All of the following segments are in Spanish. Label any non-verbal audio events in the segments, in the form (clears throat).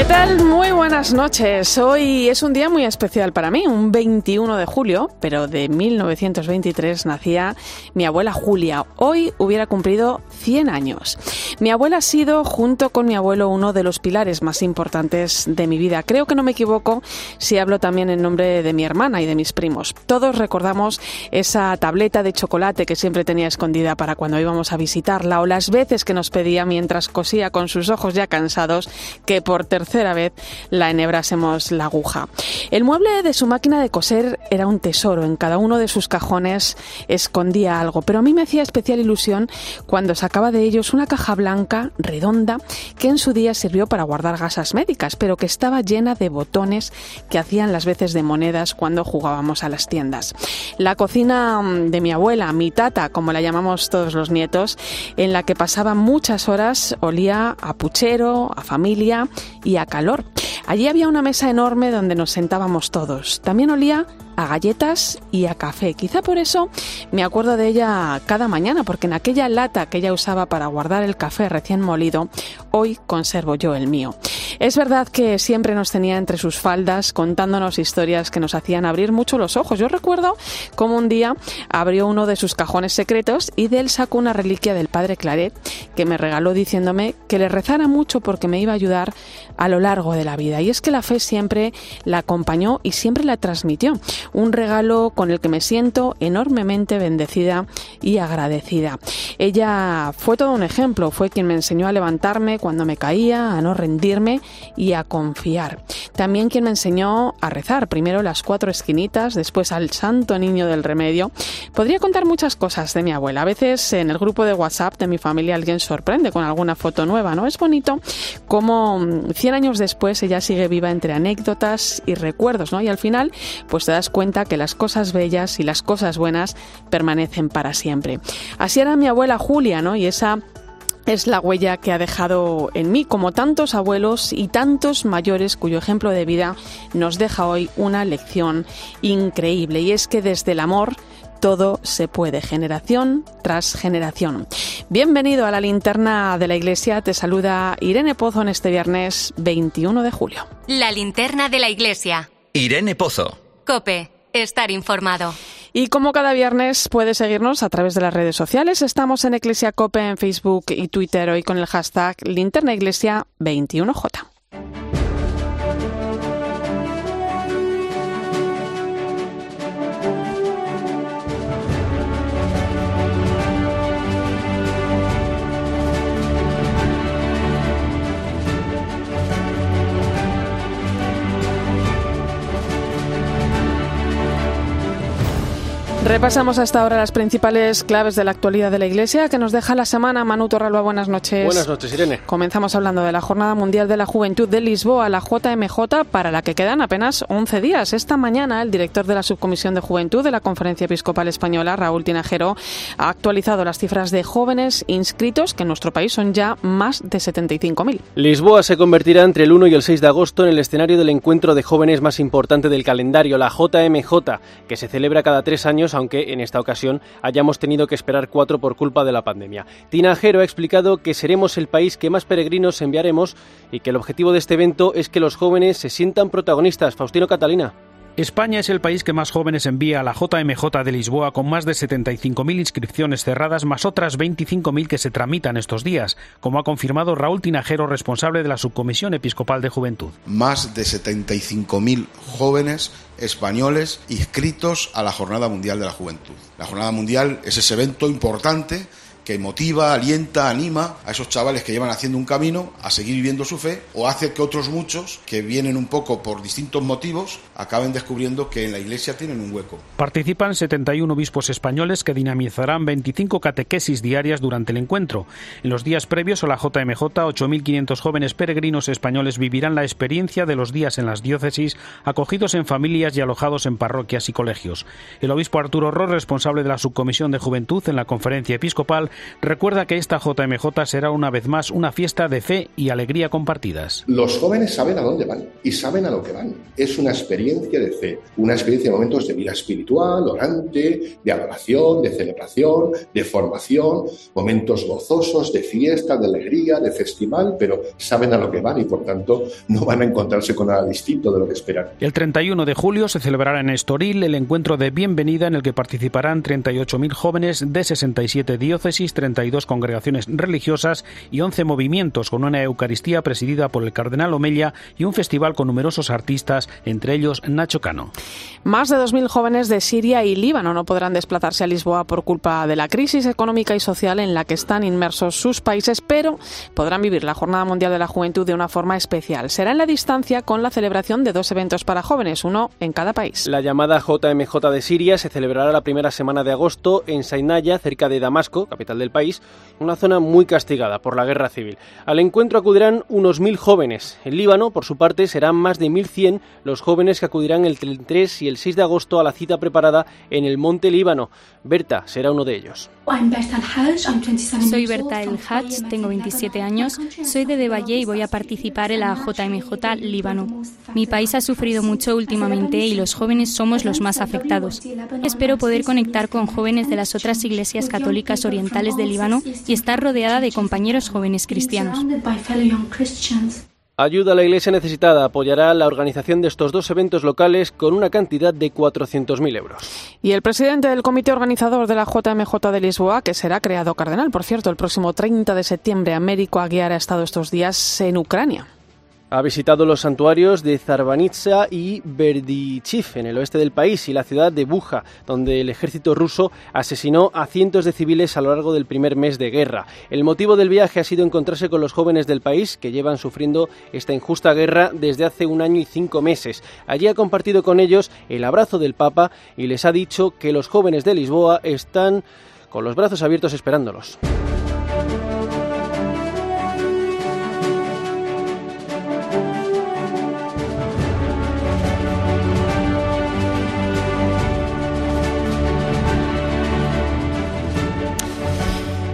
¿Qué tal? Muy buenas noches. Hoy es un día muy especial para mí, un 21 de julio, pero de 1923 nacía mi abuela Julia. Hoy hubiera cumplido 100 años. Mi abuela ha sido, junto con mi abuelo, uno de los pilares más importantes de mi vida. Creo que no me equivoco si hablo también en nombre de mi hermana y de mis primos. Todos recordamos esa tableta de chocolate que siempre tenía escondida para cuando íbamos a visitarla o las veces que nos pedía mientras cosía con sus ojos ya cansados que por tercera vez la enhebrásemos la aguja. El mueble de su máquina de coser era un tesoro. En cada uno de sus cajones escondía algo, pero a mí me hacía especial ilusión cuando sacaba de ellos una caja blanca, redonda, que en su día sirvió para guardar gasas médicas, pero que estaba llena de botones que hacían las veces de monedas cuando jugábamos a las tiendas. La cocina mm, de mi abuela, mi tata, como la llamamos todos los nietos, en la que pasaba muchas horas, olía a puchero, a familia y a calor. Allí había una mesa enorme donde nos sentábamos todos. También olía a galletas y a café. Quizá por eso me acuerdo de ella cada mañana, porque en aquella lata que ella usaba para guardar el café recién molido, hoy conservo yo el mío. Es verdad que siempre nos tenía entre sus faldas contándonos historias que nos hacían abrir mucho los ojos. Yo recuerdo cómo un día abrió uno de sus cajones secretos y de él sacó una reliquia del padre Claret que me regaló diciéndome que le rezara mucho porque me iba a ayudar a lo largo de la vida. Y es que la fe siempre la acompañó y siempre la transmitió un regalo con el que me siento enormemente bendecida y agradecida. Ella fue todo un ejemplo, fue quien me enseñó a levantarme cuando me caía, a no rendirme y a confiar. También quien me enseñó a rezar, primero las cuatro esquinitas, después al santo niño del remedio. Podría contar muchas cosas de mi abuela. A veces en el grupo de WhatsApp de mi familia alguien sorprende con alguna foto nueva, ¿no? Es bonito como 100 años después ella sigue viva entre anécdotas y recuerdos, ¿no? Y al final, pues te das cuenta que las cosas bellas y las cosas buenas permanecen para siempre. Así era mi abuela Julia, ¿no? Y esa es la huella que ha dejado en mí, como tantos abuelos y tantos mayores cuyo ejemplo de vida nos deja hoy una lección increíble. Y es que desde el amor todo se puede, generación tras generación. Bienvenido a la linterna de la iglesia. Te saluda Irene Pozo en este viernes 21 de julio. La linterna de la iglesia. Irene Pozo. Cope, estar informado. Y como cada viernes puedes seguirnos a través de las redes sociales, estamos en Iglesia Cope en Facebook y Twitter hoy con el hashtag linternaiglesia21j. Repasamos hasta ahora las principales claves de la actualidad de la Iglesia que nos deja la semana. Manu Torralba, buenas noches. Buenas noches, Irene. Comenzamos hablando de la Jornada Mundial de la Juventud de Lisboa, la JMJ, para la que quedan apenas 11 días. Esta mañana, el director de la Subcomisión de Juventud de la Conferencia Episcopal Española, Raúl Tinajero, ha actualizado las cifras de jóvenes inscritos, que en nuestro país son ya más de 75.000. Lisboa se convertirá entre el 1 y el 6 de agosto en el escenario del encuentro de jóvenes más importante del calendario, la JMJ, que se celebra cada tres años aunque en esta ocasión hayamos tenido que esperar cuatro por culpa de la pandemia. Tinajero ha explicado que seremos el país que más peregrinos enviaremos y que el objetivo de este evento es que los jóvenes se sientan protagonistas. Faustino Catalina. España es el país que más jóvenes envía a la JMJ de Lisboa con más de 75.000 inscripciones cerradas más otras 25.000 que se tramitan estos días, como ha confirmado Raúl Tinajero, responsable de la Subcomisión Episcopal de Juventud. Más de 75.000 jóvenes españoles inscritos a la Jornada Mundial de la Juventud. La Jornada Mundial es ese evento importante que motiva, alienta, anima a esos chavales que llevan haciendo un camino a seguir viviendo su fe o hace que otros muchos que vienen un poco por distintos motivos acaben descubriendo que en la iglesia tienen un hueco. Participan 71 obispos españoles que dinamizarán 25 catequesis diarias durante el encuentro. En los días previos a la JMJ, 8.500 jóvenes peregrinos españoles vivirán la experiencia de los días en las diócesis, acogidos en familias y alojados en parroquias y colegios. El obispo Arturo Ro, responsable de la subcomisión de juventud en la conferencia episcopal, recuerda que esta JMJ será una vez más una fiesta de fe y alegría compartidas. Los jóvenes saben a dónde van y saben a lo que van. Es una experiencia de fe, una experiencia de momentos de vida espiritual, orante, de adoración, de celebración, de formación, momentos gozosos, de fiesta, de alegría, de festival, pero saben a lo que van y por tanto no van a encontrarse con nada distinto de lo que esperan. El 31 de julio se celebrará en Estoril el encuentro de bienvenida en el que participarán 38.000 jóvenes de 67 diócesis, 32 congregaciones religiosas y 11 movimientos con una Eucaristía presidida por el cardenal Omella y un festival con numerosos artistas, entre ellos Nacho Cano. Más de 2.000 jóvenes de Siria y Líbano no podrán desplazarse a Lisboa por culpa de la crisis económica y social en la que están inmersos sus países, pero podrán vivir la Jornada Mundial de la Juventud de una forma especial. Será en la distancia con la celebración de dos eventos para jóvenes, uno en cada país. La llamada JMJ de Siria se celebrará la primera semana de agosto en Sainaya, cerca de Damasco, capital del país, una zona muy castigada por la guerra civil. Al encuentro acudirán unos mil jóvenes. En Líbano, por su parte, serán más de 1.100 los jóvenes que acudirán el 3 y el 6 de agosto a la cita preparada en el Monte Líbano. Berta será uno de ellos. Soy Berta El Hajj, tengo 27 años, soy de Devalle y voy a participar en la JMJ Líbano. Mi país ha sufrido mucho últimamente y los jóvenes somos los más afectados. Espero poder conectar con jóvenes de las otras iglesias católicas orientales de Líbano y estar rodeada de compañeros jóvenes cristianos. Ayuda a la Iglesia necesitada apoyará la organización de estos dos eventos locales con una cantidad de 400.000 euros. Y el presidente del comité organizador de la JMJ de Lisboa, que será creado cardenal, por cierto, el próximo 30 de septiembre, Américo Aguiar ha estado estos días en Ucrania. Ha visitado los santuarios de Zarbanitsa y Berdichiv, en el oeste del país, y la ciudad de Buja, donde el ejército ruso asesinó a cientos de civiles a lo largo del primer mes de guerra. El motivo del viaje ha sido encontrarse con los jóvenes del país que llevan sufriendo esta injusta guerra desde hace un año y cinco meses. Allí ha compartido con ellos el abrazo del Papa y les ha dicho que los jóvenes de Lisboa están con los brazos abiertos esperándolos.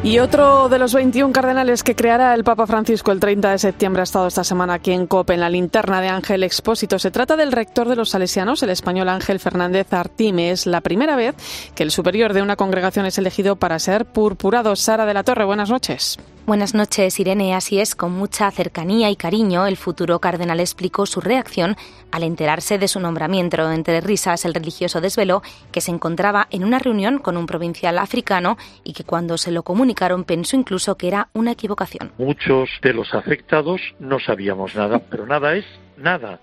Y otro de los 21 cardenales que creará el Papa Francisco el 30 de septiembre ha estado esta semana aquí en COPE, en la linterna de Ángel Expósito. Se trata del rector de los salesianos, el español Ángel Fernández Artime. Es la primera vez que el superior de una congregación es elegido para ser purpurado. Sara de la Torre, buenas noches. Buenas noches, Irene. Así es, con mucha cercanía y cariño, el futuro cardenal explicó su reacción al enterarse de su nombramiento. Entre risas, el religioso desveló que se encontraba en una reunión con un provincial africano y que cuando se lo comunicaron pensó incluso que era una equivocación. Muchos de los afectados no sabíamos nada, pero nada es nada.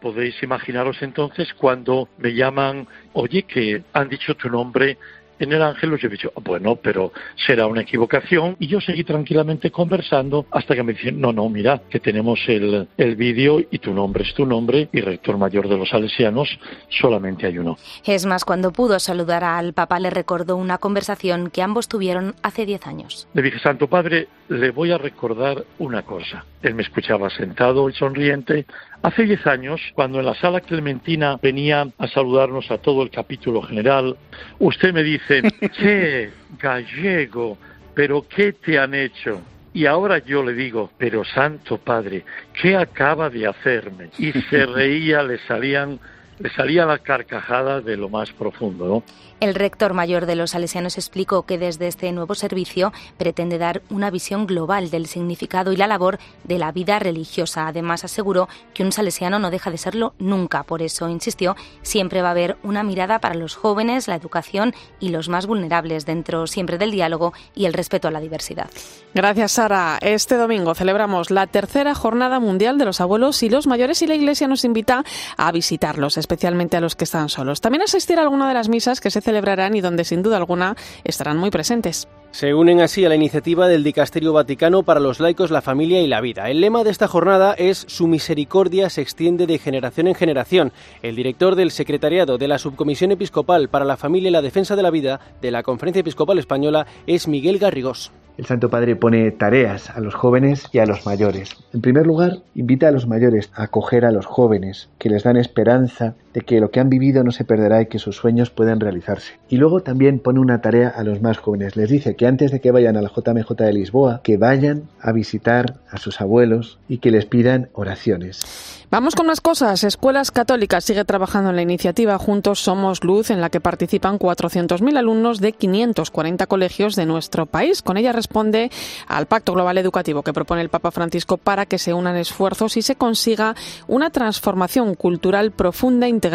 Podéis imaginaros entonces cuando me llaman, oye, que han dicho tu nombre en el ángel yo he dicho, bueno, pero será una equivocación. Y yo seguí tranquilamente conversando hasta que me dicen, no, no, mira, que tenemos el, el vídeo y tu nombre es tu nombre y rector mayor de los salesianos solamente hay uno. Es más, cuando pudo saludar al Papa le recordó una conversación que ambos tuvieron hace diez años. Le dije, Santo Padre, le voy a recordar una cosa. Él me escuchaba sentado y sonriente. Hace diez años, cuando en la sala clementina venía a saludarnos a todo el capítulo general, usted me dice, (laughs) che, gallego, pero ¿qué te han hecho? Y ahora yo le digo, pero Santo Padre, ¿qué acaba de hacerme? Y se (laughs) reía, le salían le salía la carcajada de lo más profundo, ¿no? El rector mayor de los salesianos explicó que desde este nuevo servicio pretende dar una visión global del significado y la labor de la vida religiosa. Además, aseguró que un salesiano no deja de serlo nunca. Por eso, insistió, siempre va a haber una mirada para los jóvenes, la educación y los más vulnerables dentro siempre del diálogo y el respeto a la diversidad. Gracias, Sara. Este domingo celebramos la tercera Jornada Mundial de los Abuelos y los Mayores y la Iglesia nos invita a visitarlos, especialmente a los que están solos. También asistir a alguna de las misas que se celebrarán y donde sin duda alguna estarán muy presentes. Se unen así a la iniciativa del Dicasterio Vaticano para los laicos, la familia y la vida. El lema de esta jornada es Su misericordia se extiende de generación en generación. El director del Secretariado de la Subcomisión Episcopal para la Familia y la Defensa de la Vida de la Conferencia Episcopal Española es Miguel Garrigós. El Santo Padre pone tareas a los jóvenes y a los mayores. En primer lugar, invita a los mayores a acoger a los jóvenes, que les dan esperanza de que lo que han vivido no se perderá y que sus sueños pueden realizarse. Y luego también pone una tarea a los más jóvenes. Les dice que antes de que vayan a la JMJ de Lisboa, que vayan a visitar a sus abuelos y que les pidan oraciones. Vamos con más cosas. Escuelas Católicas sigue trabajando en la iniciativa Juntos Somos Luz, en la que participan 400.000 alumnos de 540 colegios de nuestro país. Con ella responde al Pacto Global Educativo que propone el Papa Francisco para que se unan esfuerzos y se consiga una transformación cultural profunda, integral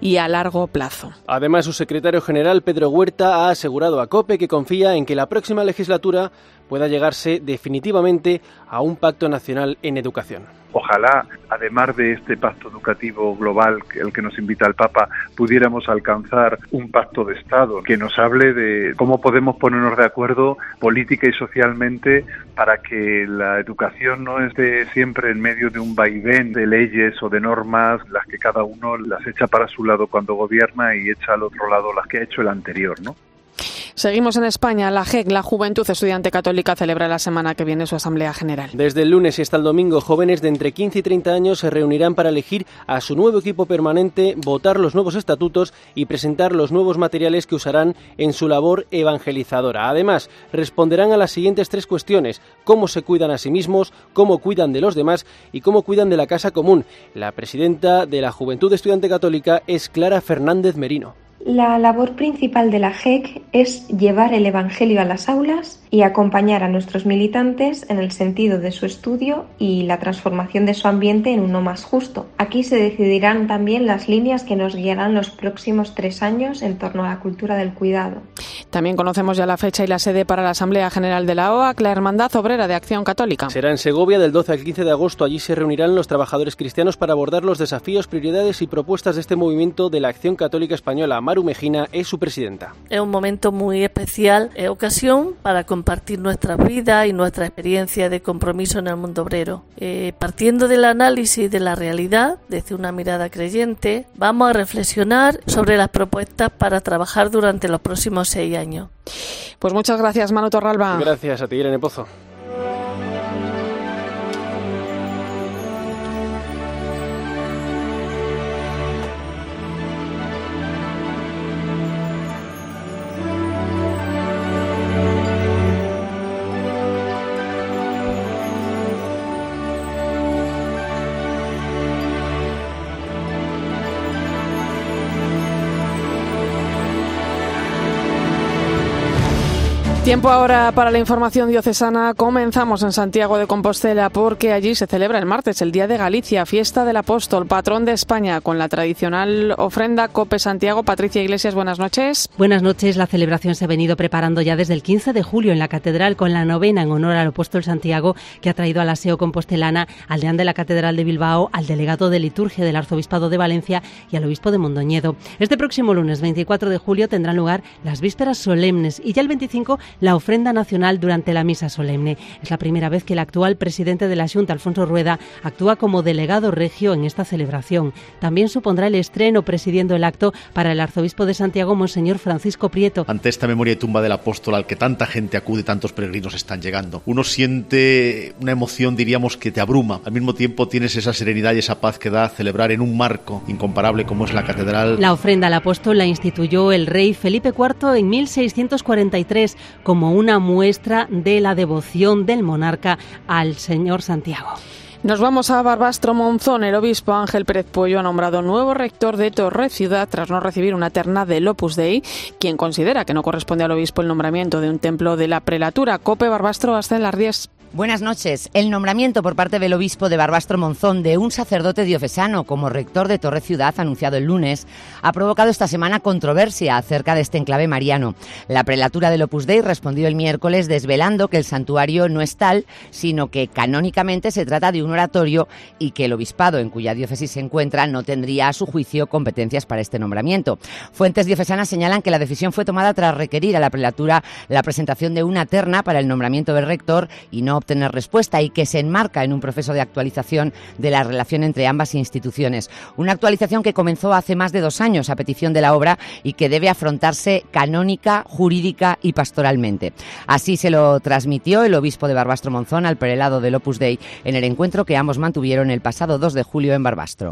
y a largo plazo. Además, su secretario general, Pedro Huerta, ha asegurado a COPE que confía en que la próxima legislatura pueda llegarse definitivamente a un pacto nacional en educación. Ojalá, además de este pacto educativo global, el que nos invita el Papa, pudiéramos alcanzar un pacto de Estado que nos hable de cómo podemos ponernos de acuerdo política y socialmente para que la educación no esté siempre en medio de un vaivén de leyes o de normas, las que cada uno las echa para su lado cuando gobierna y echa al otro lado las que ha hecho el anterior, ¿no? Seguimos en España. La JEC, la Juventud Estudiante Católica, celebra la semana que viene su Asamblea General. Desde el lunes y hasta el domingo, jóvenes de entre 15 y 30 años se reunirán para elegir a su nuevo equipo permanente, votar los nuevos estatutos y presentar los nuevos materiales que usarán en su labor evangelizadora. Además, responderán a las siguientes tres cuestiones. Cómo se cuidan a sí mismos, cómo cuidan de los demás y cómo cuidan de la casa común. La presidenta de la Juventud Estudiante Católica es Clara Fernández Merino. La labor principal de la JEC es llevar el Evangelio a las aulas y acompañar a nuestros militantes en el sentido de su estudio y la transformación de su ambiente en uno más justo. Aquí se decidirán también las líneas que nos guiarán los próximos tres años en torno a la cultura del cuidado. También conocemos ya la fecha y la sede para la Asamblea General de la OAC, la Hermandad Obrera de Acción Católica. Será en Segovia del 12 al 15 de agosto. Allí se reunirán los trabajadores cristianos para abordar los desafíos, prioridades y propuestas de este movimiento de la Acción Católica Española. Maru Mejina es su presidenta. Es un momento muy especial, es ocasión para compartir nuestra vida y nuestra experiencia de compromiso en el mundo obrero. Eh, partiendo del análisis de la realidad, desde una mirada creyente, vamos a reflexionar sobre las propuestas para trabajar durante los próximos seis años. Pues muchas gracias, Manu Torralba. Gracias a ti, Irene Pozo. Tiempo ahora para la información diocesana. Comenzamos en Santiago de Compostela porque allí se celebra el martes el Día de Galicia, fiesta del apóstol, patrón de España, con la tradicional ofrenda Cope Santiago. Patricia Iglesias, buenas noches. Buenas noches. La celebración se ha venido preparando ya desde el 15 de julio en la catedral con la novena en honor al apóstol Santiago que ha traído al aseo compostelana al deán de la catedral de Bilbao, al delegado de liturgia del arzobispado de Valencia y al obispo de Mondoñedo. Este próximo lunes 24 de julio tendrán lugar las vísperas solemnes y ya el 25 la ofrenda nacional durante la misa solemne. Es la primera vez que el actual presidente de la Junta, Alfonso Rueda, actúa como delegado regio en esta celebración. También supondrá el estreno presidiendo el acto para el arzobispo de Santiago, Monseñor Francisco Prieto. Ante esta memoria y tumba del apóstol al que tanta gente acude, tantos peregrinos están llegando, uno siente una emoción, diríamos, que te abruma. Al mismo tiempo tienes esa serenidad y esa paz que da celebrar en un marco incomparable como es la catedral. La ofrenda al apóstol la instituyó el rey Felipe IV en 1643 como una muestra de la devoción del monarca al señor Santiago. Nos vamos a Barbastro Monzón. El obispo Ángel Pérez Pollo ha nombrado nuevo rector de Torre Ciudad tras no recibir una terna del Opus Dei, quien considera que no corresponde al obispo el nombramiento de un templo de la prelatura. Cope Barbastro hasta en las 10. Buenas noches. El nombramiento por parte del obispo de Barbastro Monzón de un sacerdote diocesano como rector de Torre Ciudad, anunciado el lunes, ha provocado esta semana controversia acerca de este enclave mariano. La prelatura del Opus Dei respondió el miércoles desvelando que el santuario no es tal, sino que canónicamente se trata de un oratorio y que el obispado en cuya diócesis se encuentra no tendría a su juicio competencias para este nombramiento. Fuentes diocesanas señalan que la decisión fue tomada tras requerir a la prelatura la presentación de una terna para el nombramiento del rector y no obtener respuesta y que se enmarca en un proceso de actualización de la relación entre ambas instituciones. Una actualización que comenzó hace más de dos años a petición de la obra y que debe afrontarse canónica, jurídica y pastoralmente. Así se lo transmitió el obispo de Barbastro Monzón al prelado del Opus Dei en el encuentro que ambos mantuvieron el pasado 2 de julio en Barbastro.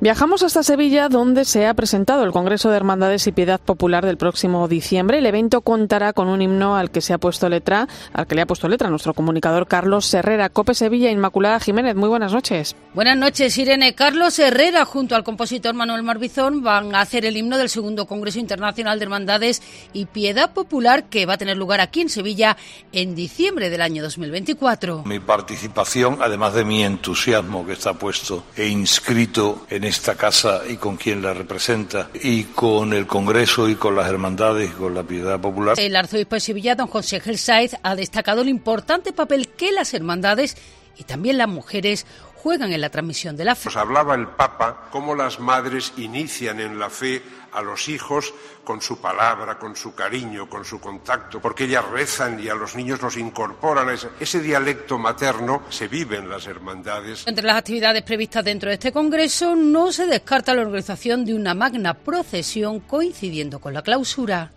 Viajamos hasta Sevilla donde se ha presentado el Congreso de Hermandades y Piedad Popular del próximo diciembre. El evento contará con un himno al que se ha puesto letra, al que le ha puesto letra nuestro comunicador Carlos Herrera, Cope Sevilla, Inmaculada Jiménez. Muy buenas noches. Buenas noches, Irene. Carlos Herrera, junto al compositor Manuel Marbizón, van a hacer el himno del segundo Congreso Internacional de Hermandades y Piedad Popular que va a tener lugar aquí en Sevilla en diciembre del año 2024. Mi participación, además de mi entusiasmo que está puesto e inscrito en esta casa y con quien la representa, y con el Congreso y con las hermandades y con la Piedad Popular. El arzobispo de Sevilla, don José Gel ha destacado el importante papel que las hermandades y también las mujeres juegan en la transmisión de la fe. Nos hablaba el Papa cómo las madres inician en la fe a los hijos con su palabra, con su cariño, con su contacto, porque ellas rezan y a los niños los incorporan. Ese, ese dialecto materno se vive en las hermandades. Entre las actividades previstas dentro de este Congreso no se descarta la organización de una magna procesión coincidiendo con la clausura.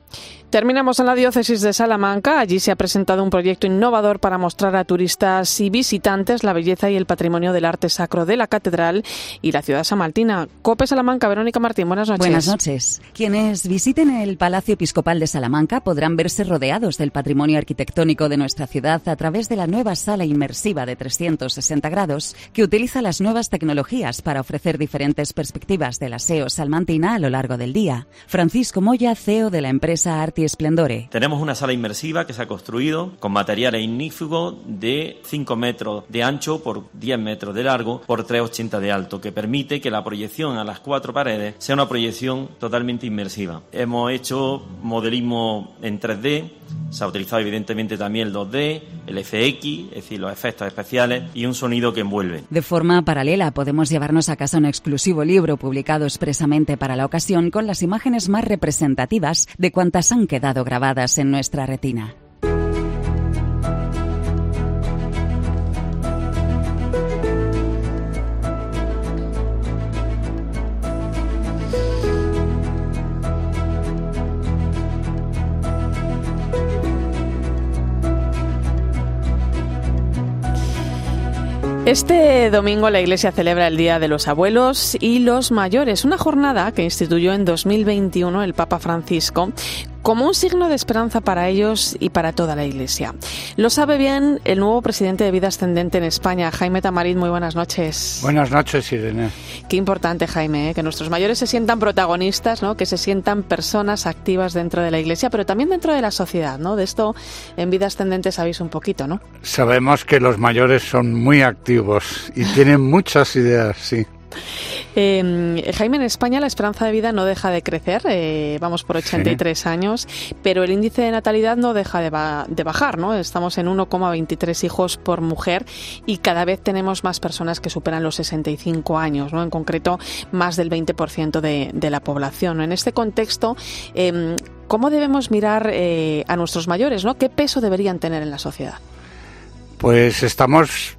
Terminamos en la diócesis de Salamanca. Allí se ha presentado un proyecto innovador para mostrar a turistas y visitantes la belleza y el patrimonio del arte sacro de la catedral y la ciudad samaltina. Cope Salamanca, Verónica Martín, buenas noches. Buenas noches. Quienes visiten el Palacio Episcopal de Salamanca podrán verse rodeados del patrimonio arquitectónico de nuestra ciudad a través de la nueva sala inmersiva de 360 grados que utiliza las nuevas tecnologías para ofrecer diferentes perspectivas del aseo salmantina a lo largo del día. Francisco Moya, CEO de la empresa Arte Esplendore. Tenemos una sala inmersiva que se ha construido con materiales ignífugos de 5 metros de ancho por 10 metros de largo por 3,80 de alto, que permite que la proyección a las cuatro paredes sea una proyección inmersiva. Hemos hecho modelismo en 3D, se ha utilizado evidentemente también el 2D, el FX, es decir, los efectos especiales y un sonido que envuelve. De forma paralela podemos llevarnos a casa un exclusivo libro publicado expresamente para la ocasión con las imágenes más representativas de cuantas han quedado grabadas en nuestra retina. Este domingo la Iglesia celebra el Día de los Abuelos y los Mayores, una jornada que instituyó en 2021 el Papa Francisco como un signo de esperanza para ellos y para toda la Iglesia. Lo sabe bien el nuevo presidente de Vida Ascendente en España, Jaime Tamarit. Muy buenas noches. Buenas noches, Irene. Qué importante, Jaime, ¿eh? que nuestros mayores se sientan protagonistas, ¿no? que se sientan personas activas dentro de la Iglesia, pero también dentro de la sociedad. ¿no? De esto en Vida Ascendente sabéis un poquito, ¿no? Sabemos que los mayores son muy activos y tienen muchas ideas, sí. Eh, Jaime, en España la esperanza de vida no deja de crecer, eh, vamos por 83 años, pero el índice de natalidad no deja de, bajar, ¿no? Estamos en 1,23 hijos por mujer y cada vez tenemos más personas que superan los 65 años, ¿no? En concreto, más del 20% de, de, la población. En este contexto, eh, ¿cómo debemos mirar eh, a nuestros mayores, ¿no? ¿Qué peso deberían tener en la sociedad? Pues estamos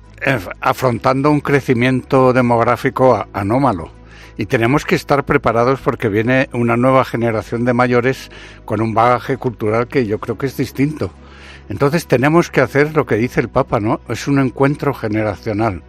afrontando un crecimiento demográfico anómalo y tenemos que estar preparados porque viene una nueva generación de mayores con un bagaje cultural que yo creo que es distinto. Entonces tenemos que hacer lo que dice el Papa, ¿no? Es un encuentro generacional.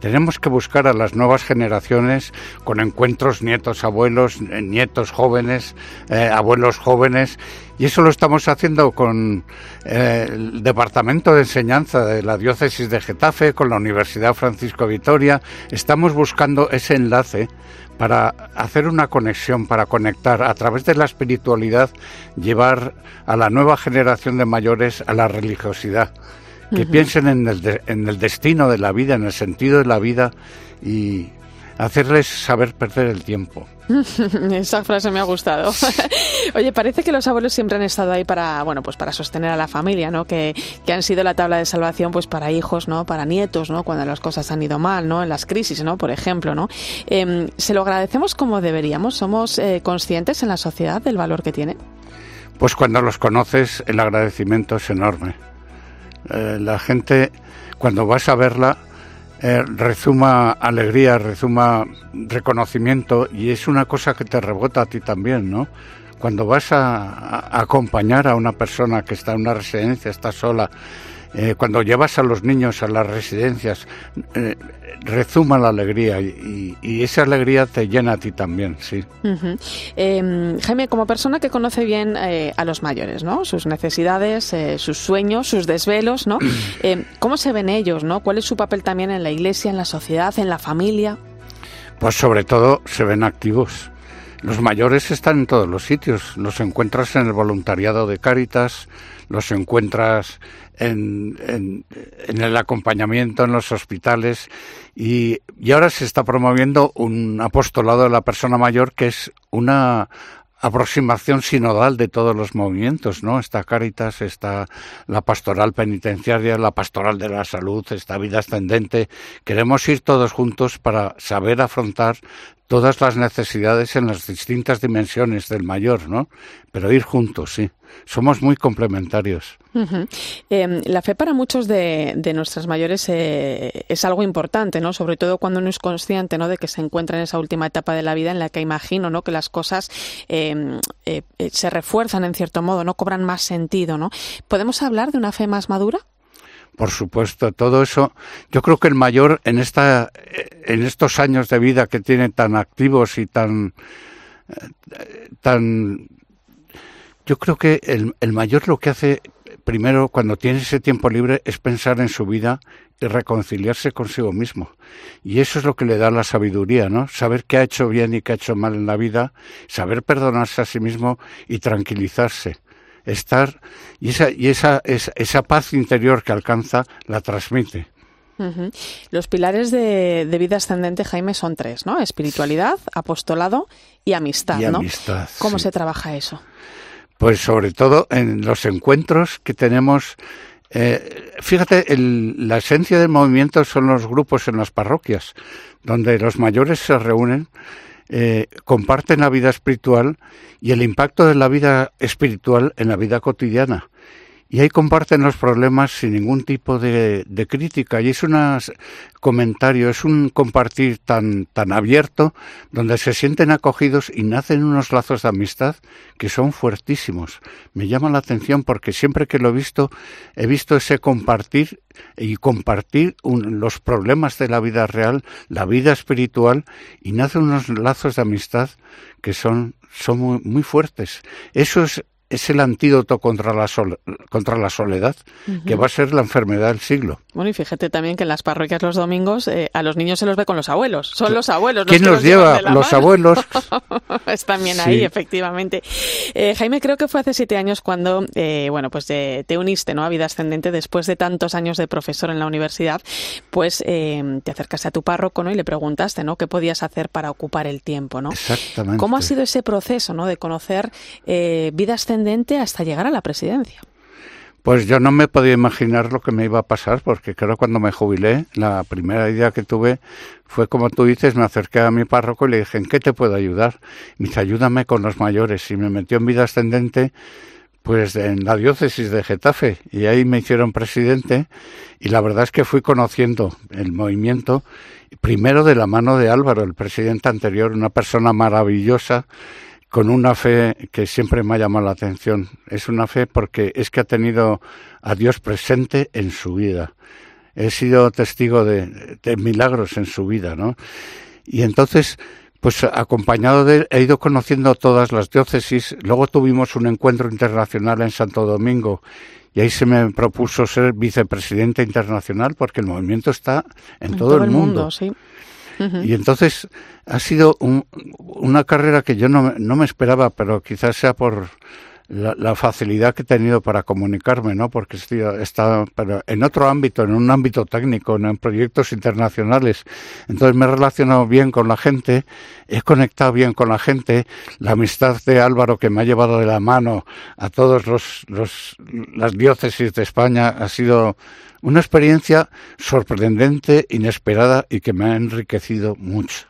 Tenemos que buscar a las nuevas generaciones con encuentros nietos, abuelos, eh, nietos jóvenes, eh, abuelos jóvenes. Y eso lo estamos haciendo con eh, el Departamento de Enseñanza de la Diócesis de Getafe, con la Universidad Francisco Vitoria. Estamos buscando ese enlace para hacer una conexión, para conectar a través de la espiritualidad, llevar a la nueva generación de mayores a la religiosidad que piensen en el, en el destino de la vida, en el sentido de la vida y hacerles saber perder el tiempo. (laughs) Esa frase me ha gustado. (laughs) Oye, parece que los abuelos siempre han estado ahí para, bueno, pues para sostener a la familia, ¿no? Que, que, han sido la tabla de salvación, pues para hijos, ¿no? Para nietos, ¿no? Cuando las cosas han ido mal, ¿no? En las crisis, ¿no? Por ejemplo, ¿no? Eh, ¿Se lo agradecemos como deberíamos? ¿Somos eh, conscientes en la sociedad del valor que tiene? Pues cuando los conoces, el agradecimiento es enorme. Eh, la gente, cuando vas a verla, eh, rezuma alegría, rezuma reconocimiento y es una cosa que te rebota a ti también, ¿no? Cuando vas a, acompañar a una persona que está en una residencia, está sola, eh, cuando llevas a los niños a las residencias, eh, rezuma la alegría y, esa alegría te llena a ti también, sí. Em, Jaime, como persona que conoce bien eh, a los mayores, ¿no? Sus necesidades, sus sueños, sus desvelos, ¿no? (clears throat) Em, ¿Cómo se ven ellos, ¿no? ¿Cuál es su papel también en la iglesia, en la sociedad, en la familia? Pues sobre todo se ven activos. Los mayores están en todos los sitios. Los encuentras en el voluntariado de Cáritas, los encuentras en, el acompañamiento en los hospitales y, y ahora se está promoviendo un apostolado de la persona mayor que es una aproximación sinodal de todos los movimientos, ¿no? Está Cáritas, está la pastoral penitenciaria, la pastoral de la salud, está vida ascendente. Queremos ir todos juntos para saber afrontar todas las necesidades en las distintas dimensiones del mayor, ¿no? Pero ir juntos, sí. Somos muy complementarios. Em, la fe para muchos de, de nuestras mayores eh, es algo importante, ¿no? Sobre todo cuando uno es consciente, ¿no? De que se encuentra en esa última etapa de la vida en la que imagino, ¿no? Que las cosas em, eh, eh, se refuerzan en cierto modo, no cobran más sentido, ¿no? ¿Podemos hablar de una fe más madura? Por supuesto, todo eso. Yo creo que el mayor en esta, en estos años de vida que tiene tan activos y tan, tan, yo creo que el, el mayor lo que hace primero cuando tiene ese tiempo libre es pensar en su vida y reconciliarse consigo mismo. Y eso es lo que le da la sabiduría, ¿no? Saber qué ha hecho bien y qué ha hecho mal en la vida, saber perdonarse a sí mismo y tranquilizarse estar y esa, y esa, esa, paz interior que alcanza la transmite. Los pilares de, vida ascendente, Jaime, son tres, ¿no? Espiritualidad, apostolado y amistad, y ¿no? Amistad, ¿Cómo se trabaja eso? Pues sobre todo en los encuentros que tenemos. Eh, fíjate, la esencia del movimiento son los grupos en las parroquias, donde los mayores se reúnen eh, comparten la vida espiritual y el impacto de la vida espiritual en la vida cotidiana y ahí comparten los problemas sin ningún tipo de, crítica y es un comentario, es un compartir tan, tan abierto donde se sienten acogidos y nacen unos lazos de amistad que son fuertísimos. Me llama la atención porque siempre que lo he visto, he visto ese compartir y compartir los problemas de la vida real, la vida espiritual y nacen unos lazos de amistad que son, son muy, muy fuertes. Eso es es el antídoto contra la, contra la soledad, que va a ser la enfermedad del siglo. Bueno, y fíjate también que en las parroquias los domingos eh, a los niños se los ve con los abuelos. Son los abuelos los ¿Quién que los, lleva? Los abuelos. (laughs) es también ahí, efectivamente. Eh, Jaime, creo que fue hace siete años cuando, eh, bueno, pues te uniste ¿no? a Vida Ascendente después de tantos años de profesor en la universidad, pues te acercaste a tu párroco ¿no? y le preguntaste ¿no? qué podías hacer para ocupar el tiempo. ¿no? Exactamente. ¿Cómo ha sido ese proceso ¿no? de conocer Vida Ascendente hasta llegar a la presidencia. Pues yo no me podía imaginar lo que me iba a pasar, porque claro, cuando me jubilé, la primera idea que tuve fue, como tú dices, me acerqué a mi párroco y le dije, ¿en qué te puedo ayudar? Me dice, ayúdame con los mayores. Y me metió en vida ascendente, pues en la diócesis de Getafe. Y ahí me hicieron presidente. Y la verdad es que fui conociendo el movimiento, primero de la mano de Álvaro, el presidente anterior, una persona maravillosa con una fe que siempre me ha llamado la atención. Es una fe porque es que ha tenido a Dios presente en su vida. He sido testigo de, milagros en su vida, ¿no? Y entonces, pues acompañado de él, he ido conociendo todas las diócesis. Luego tuvimos un encuentro internacional en Santo Domingo y ahí se me propuso ser vicepresidente internacional porque el movimiento está en, todo, el mundo. sí. Y entonces ha sido una carrera que yo no, no, me esperaba, pero quizás sea por la, facilidad que he tenido para comunicarme, ¿no? Porque estoy, está pero en otro ámbito, en un ámbito técnico, en proyectos internacionales. Entonces me he relacionado bien con la gente, he conectado bien con la gente. La amistad de Álvaro que me ha llevado de la mano a todos los, los las diócesis de España ha sido una experiencia sorprendente, inesperada y que me ha enriquecido mucho.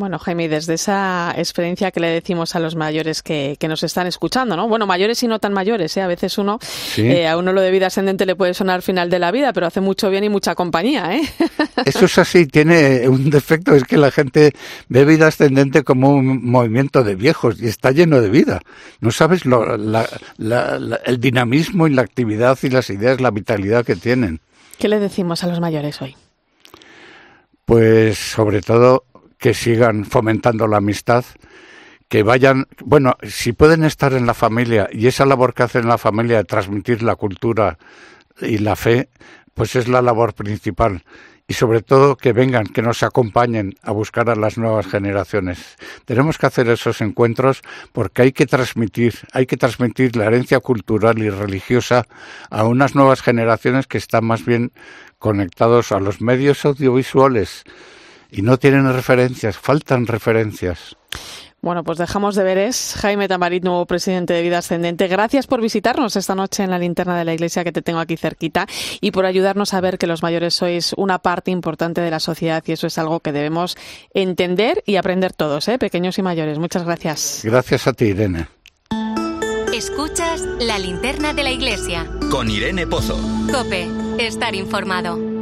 Bueno, Jaime, desde esa experiencia que le decimos a los mayores que, nos están escuchando, ¿no? Bueno, mayores y no tan mayores, ¿eh? A veces uno, eh, a uno lo de vida ascendente le puede sonar final de la vida, pero hace mucho bien y mucha compañía, ¿eh? (laughs) Eso es así, tiene un defecto, es que la gente ve vida ascendente como un movimiento de viejos y está lleno de vida. No sabes lo, el dinamismo y la actividad y las ideas, la vitalidad que tienen. ¿Qué le decimos a los mayores hoy? Pues sobre todo que sigan fomentando la amistad, que vayan, bueno, si pueden estar en la familia y esa labor que hacen en la familia de transmitir la cultura y la fe, pues es la labor principal. Y sobre todo que vengan, que nos acompañen a buscar a las nuevas generaciones. Tenemos que hacer esos encuentros porque hay que transmitir, hay que transmitir la herencia cultural y religiosa a unas nuevas generaciones que están más bien conectados a los medios audiovisuales, y no tienen referencias, faltan referencias. Bueno, pues dejamos de ver es Jaime Tamarit, nuevo presidente de Vida Ascendente. Gracias por visitarnos esta noche en la linterna de la iglesia que te tengo aquí cerquita y por ayudarnos a ver que los mayores sois una parte importante de la sociedad y eso es algo que debemos entender y aprender todos, ¿eh? pequeños y mayores. Muchas gracias. Gracias a ti, Irene. Escuchas la linterna de la iglesia. Con Irene Pozo. Cope, estar informado.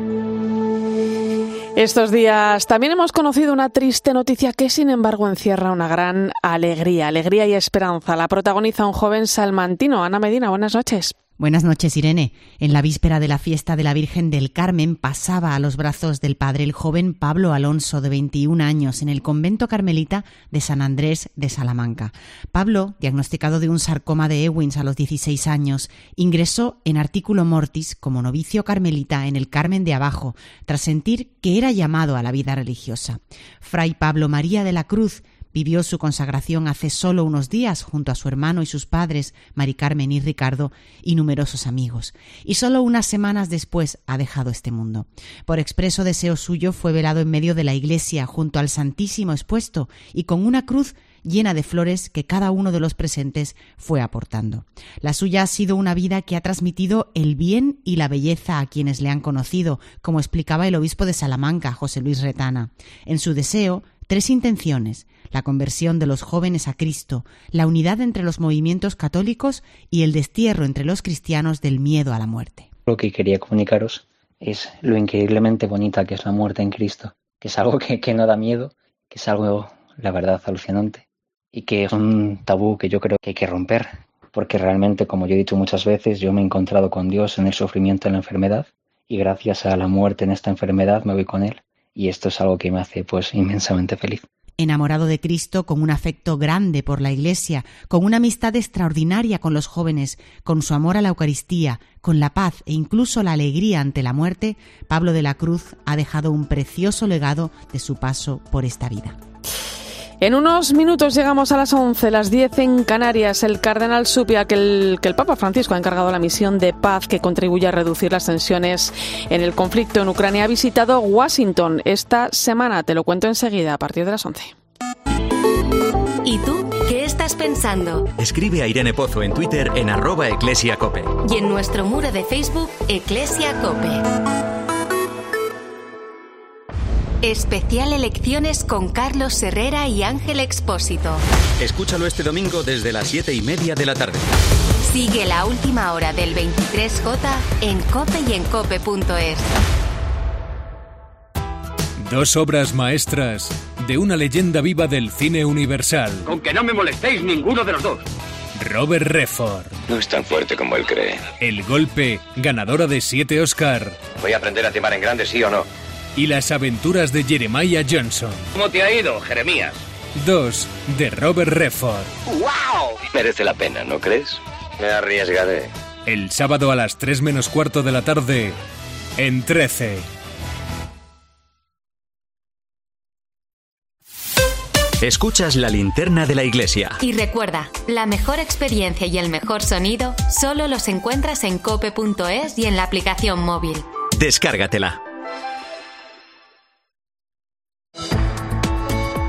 Estos días también hemos conocido una triste noticia que, sin embargo, encierra una gran alegría, alegría y esperanza. La protagoniza un joven salmantino. Ana Medina, buenas noches. Buenas noches, Irene. En la víspera de la fiesta de la Virgen del Carmen pasaba a los brazos del Padre el joven Pablo Alonso, de 21 años, en el convento carmelita de San Andrés de Salamanca. Pablo, diagnosticado de un sarcoma de Ewins a los 16 años, ingresó en artículo mortis como novicio carmelita en el Carmen de Abajo, tras sentir que era llamado a la vida religiosa. Fray Pablo María de la Cruz Vivió su consagración hace solo unos días junto a su hermano y sus padres, Mari Carmen y Ricardo, y numerosos amigos, y solo unas semanas después ha dejado este mundo. Por expreso deseo suyo fue velado en medio de la iglesia junto al Santísimo expuesto y con una cruz llena de flores que cada uno de los presentes fue aportando. La suya ha sido una vida que ha transmitido el bien y la belleza a quienes le han conocido, como explicaba el obispo de Salamanca, José Luis Retana. En su deseo, tres intenciones la conversión de los jóvenes a Cristo, la unidad entre los movimientos católicos y el destierro entre los cristianos del miedo a la muerte. Lo que quería comunicaros es lo increíblemente bonita que es la muerte en Cristo, que es algo que, no da miedo, que es algo, la verdad, alucinante y que es un tabú que yo creo que hay que romper, porque realmente, como yo he dicho muchas veces, yo me he encontrado con Dios en el sufrimiento en la enfermedad y gracias a la muerte en esta enfermedad me voy con Él y esto es algo que me hace pues inmensamente feliz enamorado de Cristo, con un afecto grande por la Iglesia, con una amistad extraordinaria con los jóvenes, con su amor a la Eucaristía, con la paz e incluso la alegría ante la muerte, Pablo de la Cruz ha dejado un precioso legado de su paso por esta vida. En unos minutos llegamos a las 11, las 10 en Canarias. El cardenal Supia, que el, que el Papa Francisco ha encargado la misión de paz que contribuye a reducir las tensiones en el conflicto en Ucrania, ha visitado Washington esta semana. Te lo cuento enseguida a partir de las 11. ¿Y tú qué estás pensando? Escribe a Irene Pozo en Twitter en arroba eclesiacope. Y en nuestro muro de Facebook, Eclesia Cope. Especial Elecciones con Carlos Herrera y Ángel Expósito. Escúchalo este domingo desde las 7 y media de la tarde. Sigue la última hora del 23J en cope y en cope.es. Dos obras maestras de una leyenda viva del cine universal. Con que no me molestéis ninguno de los dos. Robert Redford. No es tan fuerte como él cree. El golpe, ganadora de siete Oscar. Voy a aprender a timar en grande, sí o no y las aventuras de Jeremiah Johnson. ¿Cómo te ha ido, Jeremías? 2. De Robert Redford. ¡Wow! Merece la pena, ¿no crees? Me arriesgaré. El sábado a las 3 menos cuarto de la tarde, en 13. Escuchas la linterna de la iglesia. Y recuerda, la mejor experiencia y el mejor sonido solo los encuentras en cope.es y en la aplicación móvil. Descárgatela.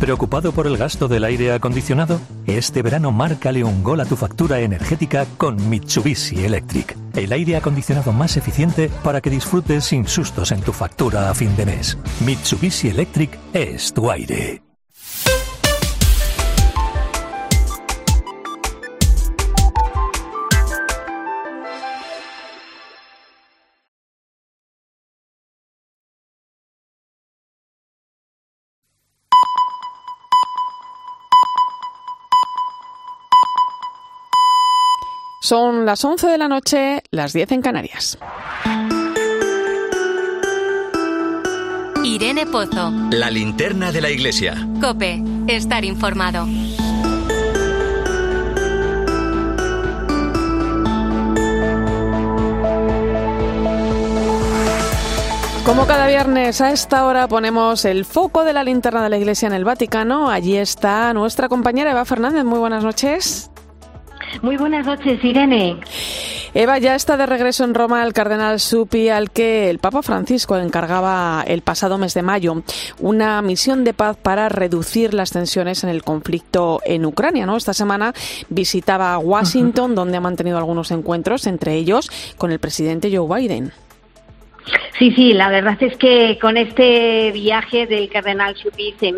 ¿Preocupado por el gasto del aire acondicionado? Este verano márcale un gol a tu factura energética con Mitsubishi Electric. El aire acondicionado más eficiente para que disfrutes sin sustos en tu factura a fin de mes. Mitsubishi Electric es tu aire. Son las 11 de la noche, las 10 en Canarias. Irene Pozo. La linterna de la iglesia. Cope, estar informado. Como cada viernes a esta hora ponemos el foco de la linterna de la iglesia en el Vaticano. Allí está nuestra compañera Eva Fernández. Muy buenas noches. Muy buenas noches, Irene. Eva, ya está de regreso en Roma el cardenal Supi, al que el Papa Francisco encargaba el pasado mes de mayo una misión de paz para reducir las tensiones en el conflicto en Ucrania. ¿no? Esta semana visitaba Washington, (laughs) donde ha mantenido algunos encuentros, entre ellos con el presidente Joe Biden. Sí, sí, la verdad es que con este viaje del cardenal Supi se,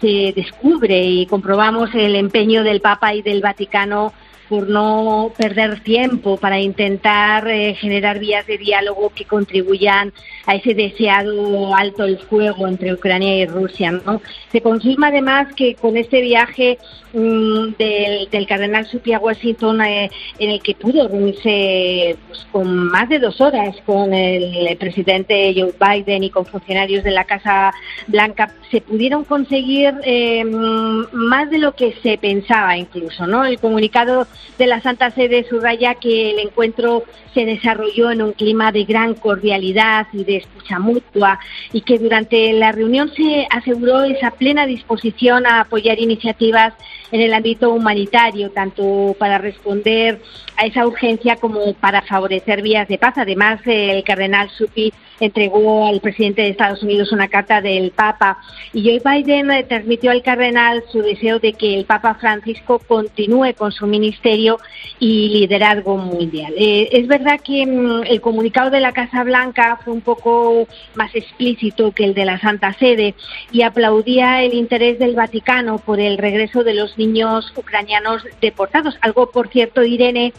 se descubre y comprobamos el empeño del Papa y del Vaticano por no perder tiempo para intentar eh, generar vías de diálogo que contribuyan a ese deseado alto el fuego entre Ucrania y Rusia. ¿no? Se confirma además que con este viaje mm, del, cardenal Supi a Washington, eh, en el que pudo reunirse pues, con más de dos horas con el, presidente Joe Biden y con funcionarios de la Casa Blanca, se pudieron conseguir eh, mm, más de lo que se pensaba incluso. ¿no? El comunicado de la Santa Sede subraya que el encuentro se desarrolló en un clima de gran cordialidad y de escucha mutua y que durante la reunión se aseguró esa plena disposición a apoyar iniciativas en el ámbito humanitario, tanto para responder a esa urgencia como para favorecer vías de paz. Además, el cardenal Supi entregó al presidente de Estados Unidos una carta del Papa. Y Joe Biden transmitió al cardenal su deseo de que el Papa Francisco continúe con su ministerio y liderazgo mundial. Eh, es verdad que mm, el comunicado de la Casa Blanca fue un poco más explícito que el de la Santa Sede y aplaudía el interés del Vaticano por el regreso de los niños ucranianos deportados, algo por cierto, Irene,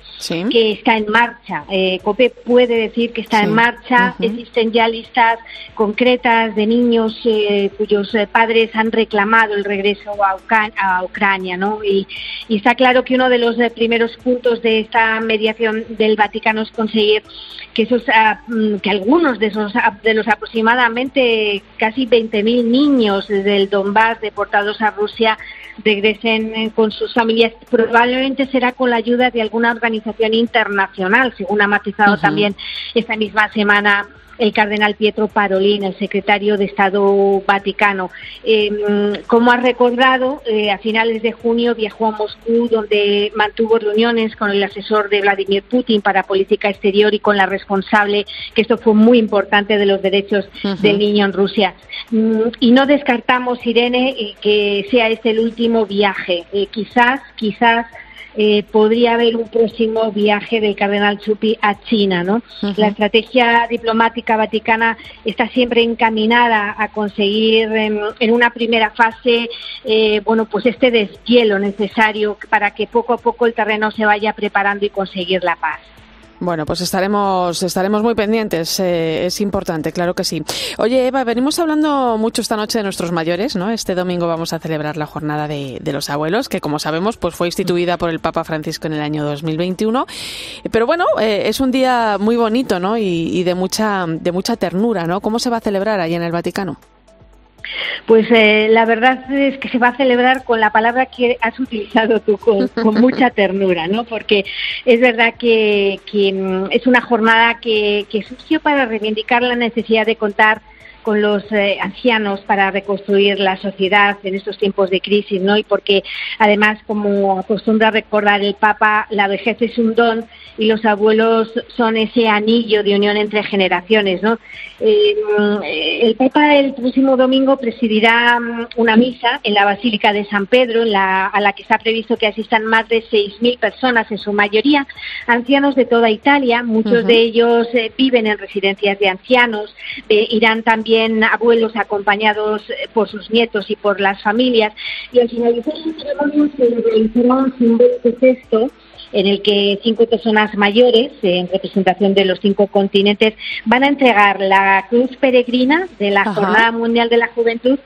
que está en marcha. Eh, COPE puede decir que está en marcha, existen ya listas concretas de niños eh, cuyos eh, padres han reclamado el regreso a, a Ucrania, ¿no? Y, y, está claro que uno de los primeros puntos de esta mediación del Vaticano es conseguir que esos ah, mm, que algunos de esos ah, de los aproximadamente casi 20.000 niños del Donbass deportados a Rusia regresen eh, con sus familias. Probablemente será con la ayuda de alguna organización internacional, según ha matizado también esta misma semana el cardenal Pietro Parolin, el secretario de Estado Vaticano. Eh, como ha recordado, eh, a finales de junio viajó a Moscú, donde mantuvo reuniones con el asesor de Vladimir Putin para política exterior y con la responsable, que esto fue muy importante, de los derechos del niño en Rusia. Mm, y no descartamos, Irene, eh, que sea este el último viaje. quizás, quizás eh, podría haber un próximo viaje del cardenal Chupi a China, ¿no? La estrategia diplomática vaticana está siempre encaminada a conseguir en, una primera fase, eh, bueno, pues este deshielo necesario para que poco a poco el terreno se vaya preparando y conseguir la paz. Bueno, pues estaremos, estaremos muy pendientes. Eh, es importante, claro que sí. Oye, Eva, venimos hablando mucho esta noche de nuestros mayores, ¿no? Este domingo vamos a celebrar la jornada de, los abuelos, que como sabemos, pues fue instituida por el Papa Francisco en el año 2021. Pero bueno, eh, es un día muy bonito, ¿no? Y, y de mucha, de mucha ternura, ¿no? ¿Cómo se va a celebrar ahí en el Vaticano? Pues eh, la verdad es que se va a celebrar con la palabra que has utilizado tú, con, (laughs) mucha ternura, ¿no? Porque es verdad que, mm, es una jornada que, que surgió para reivindicar la necesidad de contar con los eh, ancianos para reconstruir la sociedad en estos tiempos de crisis, ¿no? Y porque además, como acostumbra recordar el Papa, la vejez es un don y los abuelos son ese anillo de unión entre generaciones, ¿no? Eh, el Papa el próximo domingo presidirá mm, una misa en la Basílica de San Pedro, a la que está previsto que asistan más de 6.000 personas, en su mayoría ancianos de toda Italia. Muchos de ellos eh, viven en residencias de ancianos. irán también abuelos acompañados eh, por sus nietos y por las familias. Y al finalizar la ceremonia se realizará un simbólico texto en el que cinco personas mayores, en representación de los cinco continentes, van a entregar la cruz peregrina de la Jornada Mundial de la Juventud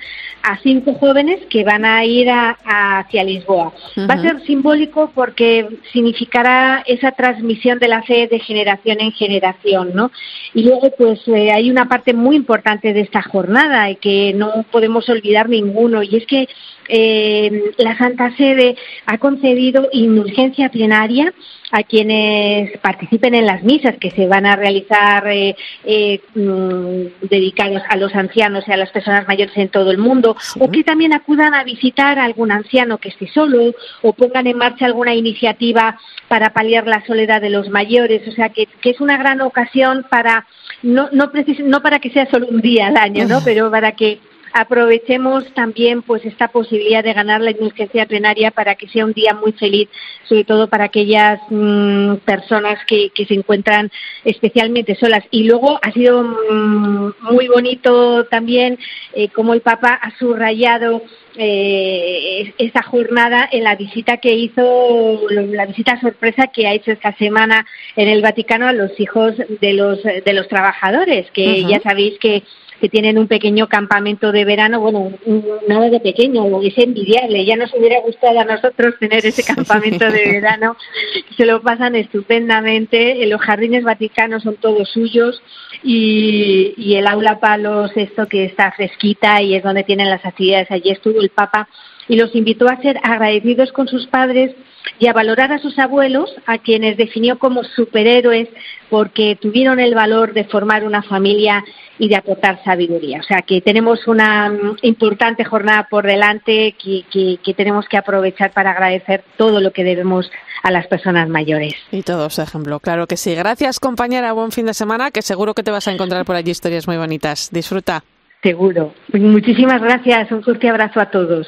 a cinco jóvenes que van a ir hacia Lisboa. Va a ser simbólico porque significará esa transmisión de la fe de generación en generación, ¿no? Y luego, pues, eh, hay una parte muy importante de esta jornada y que no podemos olvidar ninguno, y es que eh, la Santa Sede ha concedido indulgencia plenaria a quienes participen en las misas que se van a realizar eh, eh mm, dedicados a los ancianos y a las personas mayores en todo el mundo, o que también acudan a visitar a algún anciano que esté solo, o pongan en marcha alguna iniciativa para paliar la soledad de los mayores. O sea, que, que es una gran ocasión para, no, no, no para que sea solo un día al año, ¿no? (laughs) pero para que aprovechemos también pues esta posibilidad de ganar la indulgencia plenaria para que sea un día muy feliz, sobre todo para aquellas mm, personas que, se encuentran especialmente solas. Y luego ha sido mm, muy bonito también eh, como el Papa ha subrayado eh, esta jornada en la visita que hizo, la visita sorpresa que ha hecho esta semana en el Vaticano a los hijos de los, de los trabajadores, que ya sabéis que que tienen un pequeño campamento de verano, bueno, nada de pequeño, es envidiable, ya nos hubiera gustado a nosotros tener ese (laughs) campamento de verano, se lo pasan estupendamente, los jardines vaticanos son todos suyos y, y el aula palos, esto que está fresquita y es donde tienen las actividades, allí estuvo el Papa y los invitó a ser agradecidos con sus padres y a valorar a sus abuelos, a quienes definió como superhéroes porque tuvieron el valor de formar una familia y de aportar sabiduría. O sea que tenemos una mm, importante jornada por delante que, que, tenemos que aprovechar para agradecer todo lo que debemos a las personas mayores. Y todos ejemplo, claro que sí. Gracias compañera, buen fin de semana, que seguro que te vas a encontrar por allí historias muy bonitas. Disfruta. Seguro. Muchísimas gracias, un fuerte abrazo a todos.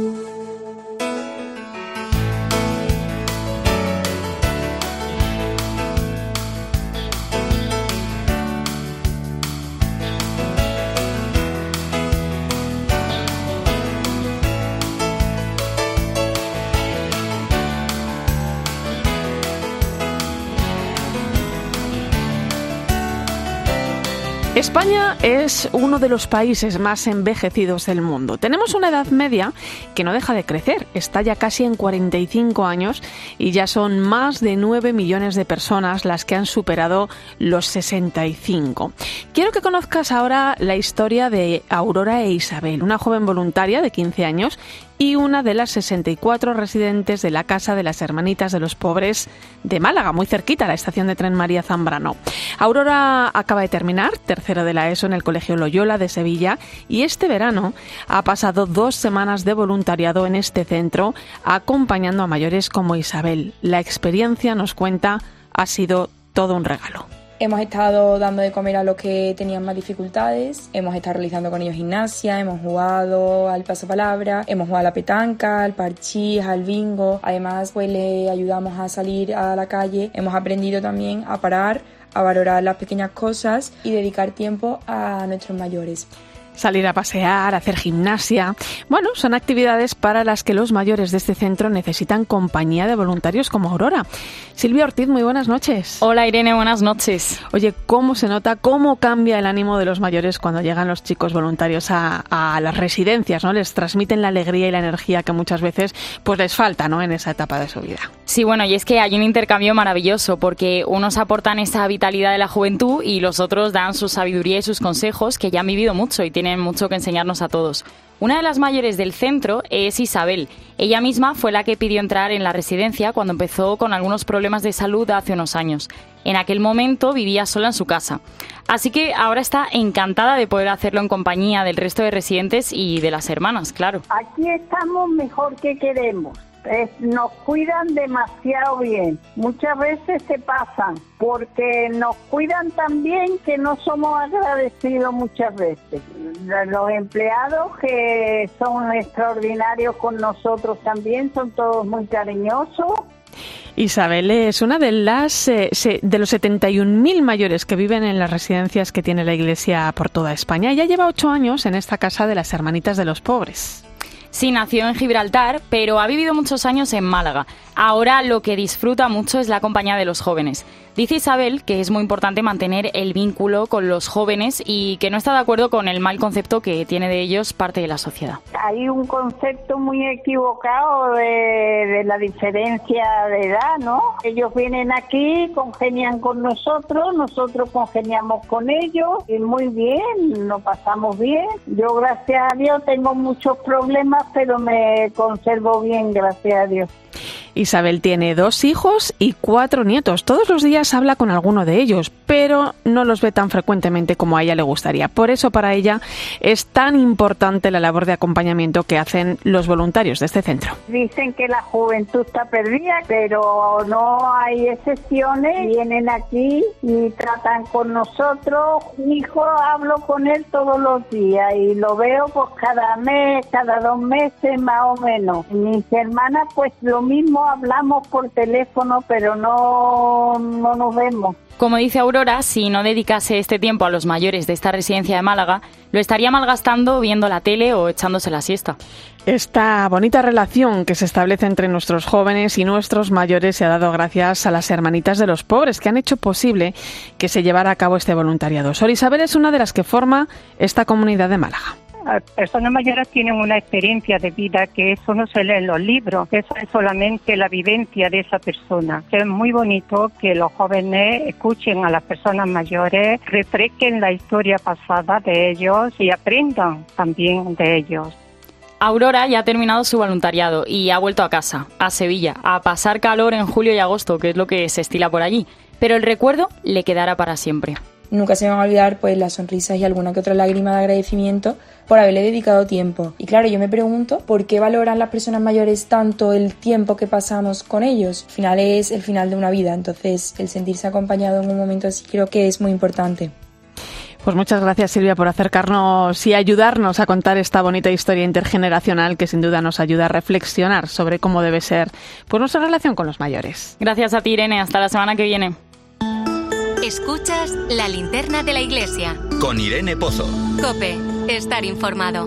España es uno de los países más envejecidos del mundo. Tenemos una edad media que no deja de crecer, está ya casi en 45 años y ya son más de 9 millones de personas las que han superado los 65. Quiero que conozcas ahora la historia de Aurora e Isabel, una joven voluntaria de 15 años y una de las 64 residentes de la Casa de las Hermanitas de los Pobres de Málaga, muy cerquita a la estación de tren María Zambrano. Aurora acaba de terminar tercero de la ESO en el Colegio Loyola de Sevilla y este verano ha pasado dos semanas de voluntariado en este centro acompañando a mayores como Isabel. La experiencia, nos cuenta, ha sido todo un regalo. Hemos estado dando de comer a los que tenían más dificultades, hemos estado realizando con ellos gimnasia, hemos jugado al pasapalabra, hemos jugado a la petanca, al parchís, al bingo. Además, pues le ayudamos a salir a la calle. Hemos aprendido también a parar, a valorar las pequeñas cosas y dedicar tiempo a nuestros mayores. Salir a pasear, hacer gimnasia. Bueno, son actividades para las que los mayores de este centro necesitan compañía de voluntarios como Aurora. Silvia Ortiz, muy buenas noches. Hola Irene, buenas noches. Oye, ¿cómo se nota, cómo cambia el ánimo de los mayores cuando llegan los chicos voluntarios a, a las residencias? ¿no? Les transmiten la alegría y la energía que muchas veces pues les falta ¿no? en esa etapa de su vida. Sí, bueno, y es que hay un intercambio maravilloso porque unos aportan esa vitalidad de la juventud y los otros dan su sabiduría y sus consejos que ya han vivido mucho y tienen mucho que enseñarnos a todos. Una de las mayores del centro es Isabel. Ella misma fue la que pidió entrar en la residencia cuando empezó con algunos problemas de salud hace unos años. En aquel momento vivía sola en su casa. Así que ahora está encantada de poder hacerlo en compañía del resto de residentes y de las hermanas, claro. Aquí estamos mejor que queremos. Nos cuidan demasiado bien. Muchas veces se pasan porque nos cuidan tan bien que no somos agradecidos muchas veces. Los empleados que son extraordinarios con nosotros también son todos muy cariñosos Isabel es una de las eh, de los 71.000 mayores que viven en las residencias que tiene la Iglesia por toda España. Ya lleva ocho años en esta casa de las Hermanitas de los Pobres. Sí, nació en Gibraltar, pero ha vivido muchos años en Málaga. Ahora lo que disfruta mucho es la compañía de los jóvenes. Dice Isabel que es muy importante mantener el vínculo con los jóvenes y que no está de acuerdo con el mal concepto que tiene de ellos parte de la sociedad. Hay un concepto muy equivocado de, la diferencia de edad, ¿no? Ellos vienen aquí, congenian con nosotros, nosotros congeniamos con ellos y muy bien, nos pasamos bien. Yo, gracias a Dios, tengo muchos problemas, pero me conservo bien, gracias a Dios. Isabel tiene dos hijos y cuatro nietos. Todos los días habla con alguno de ellos, pero no los ve tan frecuentemente como a ella le gustaría. Por eso para ella es tan importante la labor de acompañamiento que hacen los voluntarios de este centro. Dicen que la juventud está perdida, pero no hay excepciones. Vienen aquí y tratan con nosotros. Mi hijo hablo con él todos los días y lo veo pues cada mes, cada dos meses más o menos. Mis hermanas pues lo mismo hablamos por teléfono, pero no, no nos vemos. Como dice Aurora, si no dedicase este tiempo a los mayores de esta residencia de Málaga, lo estaría malgastando viendo la tele o echándose la siesta. Esta bonita relación que se establece entre nuestros jóvenes y nuestros mayores se ha dado gracias a las hermanitas de los pobres que han hecho posible que se llevara a cabo este voluntariado. Sor Isabel es una de las que forma esta comunidad de Málaga personas mayores tienen una experiencia de vida que eso no se lee en los libros, eso es solamente la vivencia de esa persona. Es muy bonito que los jóvenes escuchen a las personas mayores, refresquen la historia pasada de ellos y aprendan también de ellos. Aurora ya ha terminado su voluntariado y ha vuelto a casa, a Sevilla, a pasar calor en julio y agosto, que es lo que se estila por allí. Pero el recuerdo le quedará para siempre. Nunca se me va a olvidar pues las sonrisas y alguna que otra lágrima de agradecimiento por haberle dedicado tiempo. Y claro, yo me pregunto por qué valoran las personas mayores tanto el tiempo que pasamos con ellos. Al final es el final de una vida, entonces el sentirse acompañado en un momento así creo que es muy importante. Pues muchas gracias Silvia por acercarnos y ayudarnos a contar esta bonita historia intergeneracional que sin duda nos ayuda a reflexionar sobre cómo debe ser pues, nuestra relación con los mayores. Gracias a ti Irene, hasta la semana que viene. Escuchas la linterna de la iglesia. Con Irene Pozo. Cope, estar informado.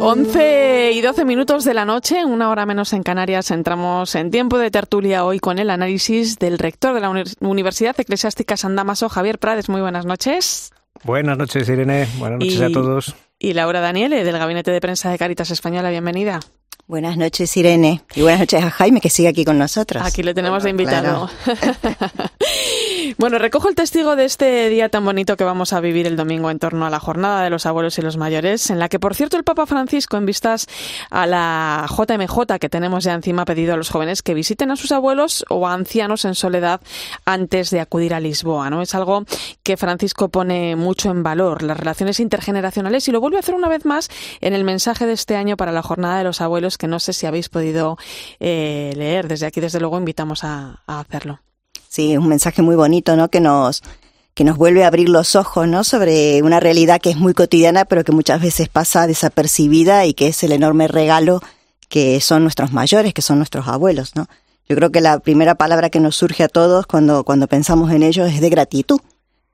11 y 12 minutos de la noche, una hora menos en Canarias, entramos en tiempo de tertulia hoy con el análisis del rector de la Universidad Eclesiástica San Damaso, Javier Prades. Muy buenas noches. Buenas noches, Irene. Buenas noches a todos. Y Laura Daniele, del Gabinete de Prensa de Caritas Española. Bienvenida. Buenas noches, Irene. Y buenas noches a Jaime, que sigue aquí con nosotros. Aquí le tenemos de invitado. (laughs) Bueno, recojo el testigo de este día tan bonito que vamos a vivir el domingo en torno a la jornada de los abuelos y los mayores, en la que, por cierto, el Papa Francisco, en vistas a la JMJ que tenemos ya encima, ha pedido a los jóvenes que visiten a sus abuelos o a ancianos en soledad antes de acudir a Lisboa. ¿no? Es algo que Francisco pone mucho en valor, las relaciones intergeneracionales, y lo vuelve a hacer una vez más en el mensaje de este año para la jornada de los abuelos, que no sé si habéis podido eh, leer. Desde aquí, desde luego, invitamos a hacerlo. Sí, un mensaje muy bonito, ¿no? Que nos, que nos vuelve a abrir los ojos, ¿no? Sobre una realidad que es muy cotidiana, pero que muchas veces pasa desapercibida y que es el enorme regalo que son nuestros mayores, que son nuestros abuelos, ¿no? Yo creo que la primera palabra que nos surge a todos cuando, cuando pensamos en ellos es de gratitud.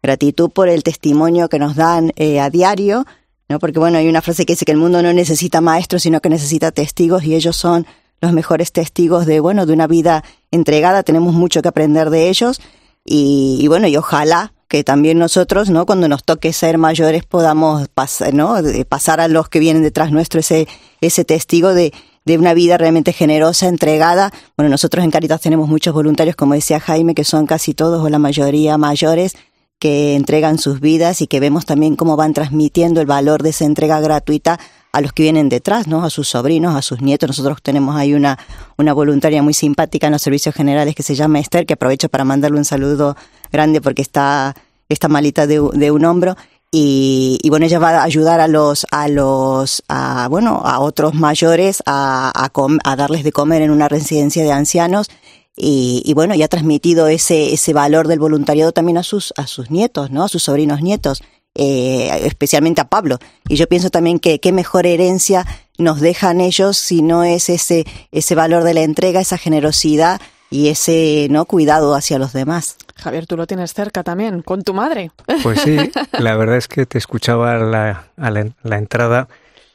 Gratitud por el testimonio que nos dan eh, a diario, ¿no? Porque bueno, hay una frase que dice que el mundo no necesita maestros, sino que necesita testigos y ellos son los mejores testigos de, bueno, de una vida entregada, tenemos mucho que aprender de ellos y, bueno, y ojalá que también nosotros, ¿no? Cuando nos toque ser mayores podamos pasar, ¿no? pasar a los que vienen detrás nuestro ese, ese testigo de, de una vida realmente generosa, entregada. Bueno, nosotros en Caritas tenemos muchos voluntarios, como decía Jaime, que son casi todos o la mayoría mayores, que entregan sus vidas y que vemos también cómo van transmitiendo el valor de esa entrega gratuita a los que vienen detrás, ¿no? A sus sobrinos, a sus nietos. Nosotros tenemos ahí una, una voluntaria muy simpática en los servicios generales que se llama Esther, que aprovecho para mandarle un saludo grande porque está, está malita de, un hombro. Y, y, bueno, ella va a ayudar a los, a los, a, bueno, a otros mayores a darles de comer en una residencia de ancianos y, y, bueno, ya ha transmitido ese, ese valor del voluntariado también a sus, a sus nietos, ¿no? A sus sobrinos nietos, eh, especialmente a Pablo. Y yo pienso también que qué mejor herencia nos dejan ellos si no es ese, ese valor de la entrega, esa generosidad y ese no cuidado hacia los demás. Javier, tú lo tienes cerca también, con tu madre. Pues sí, (laughs) la verdad es que te escuchaba la, a la, la entrada,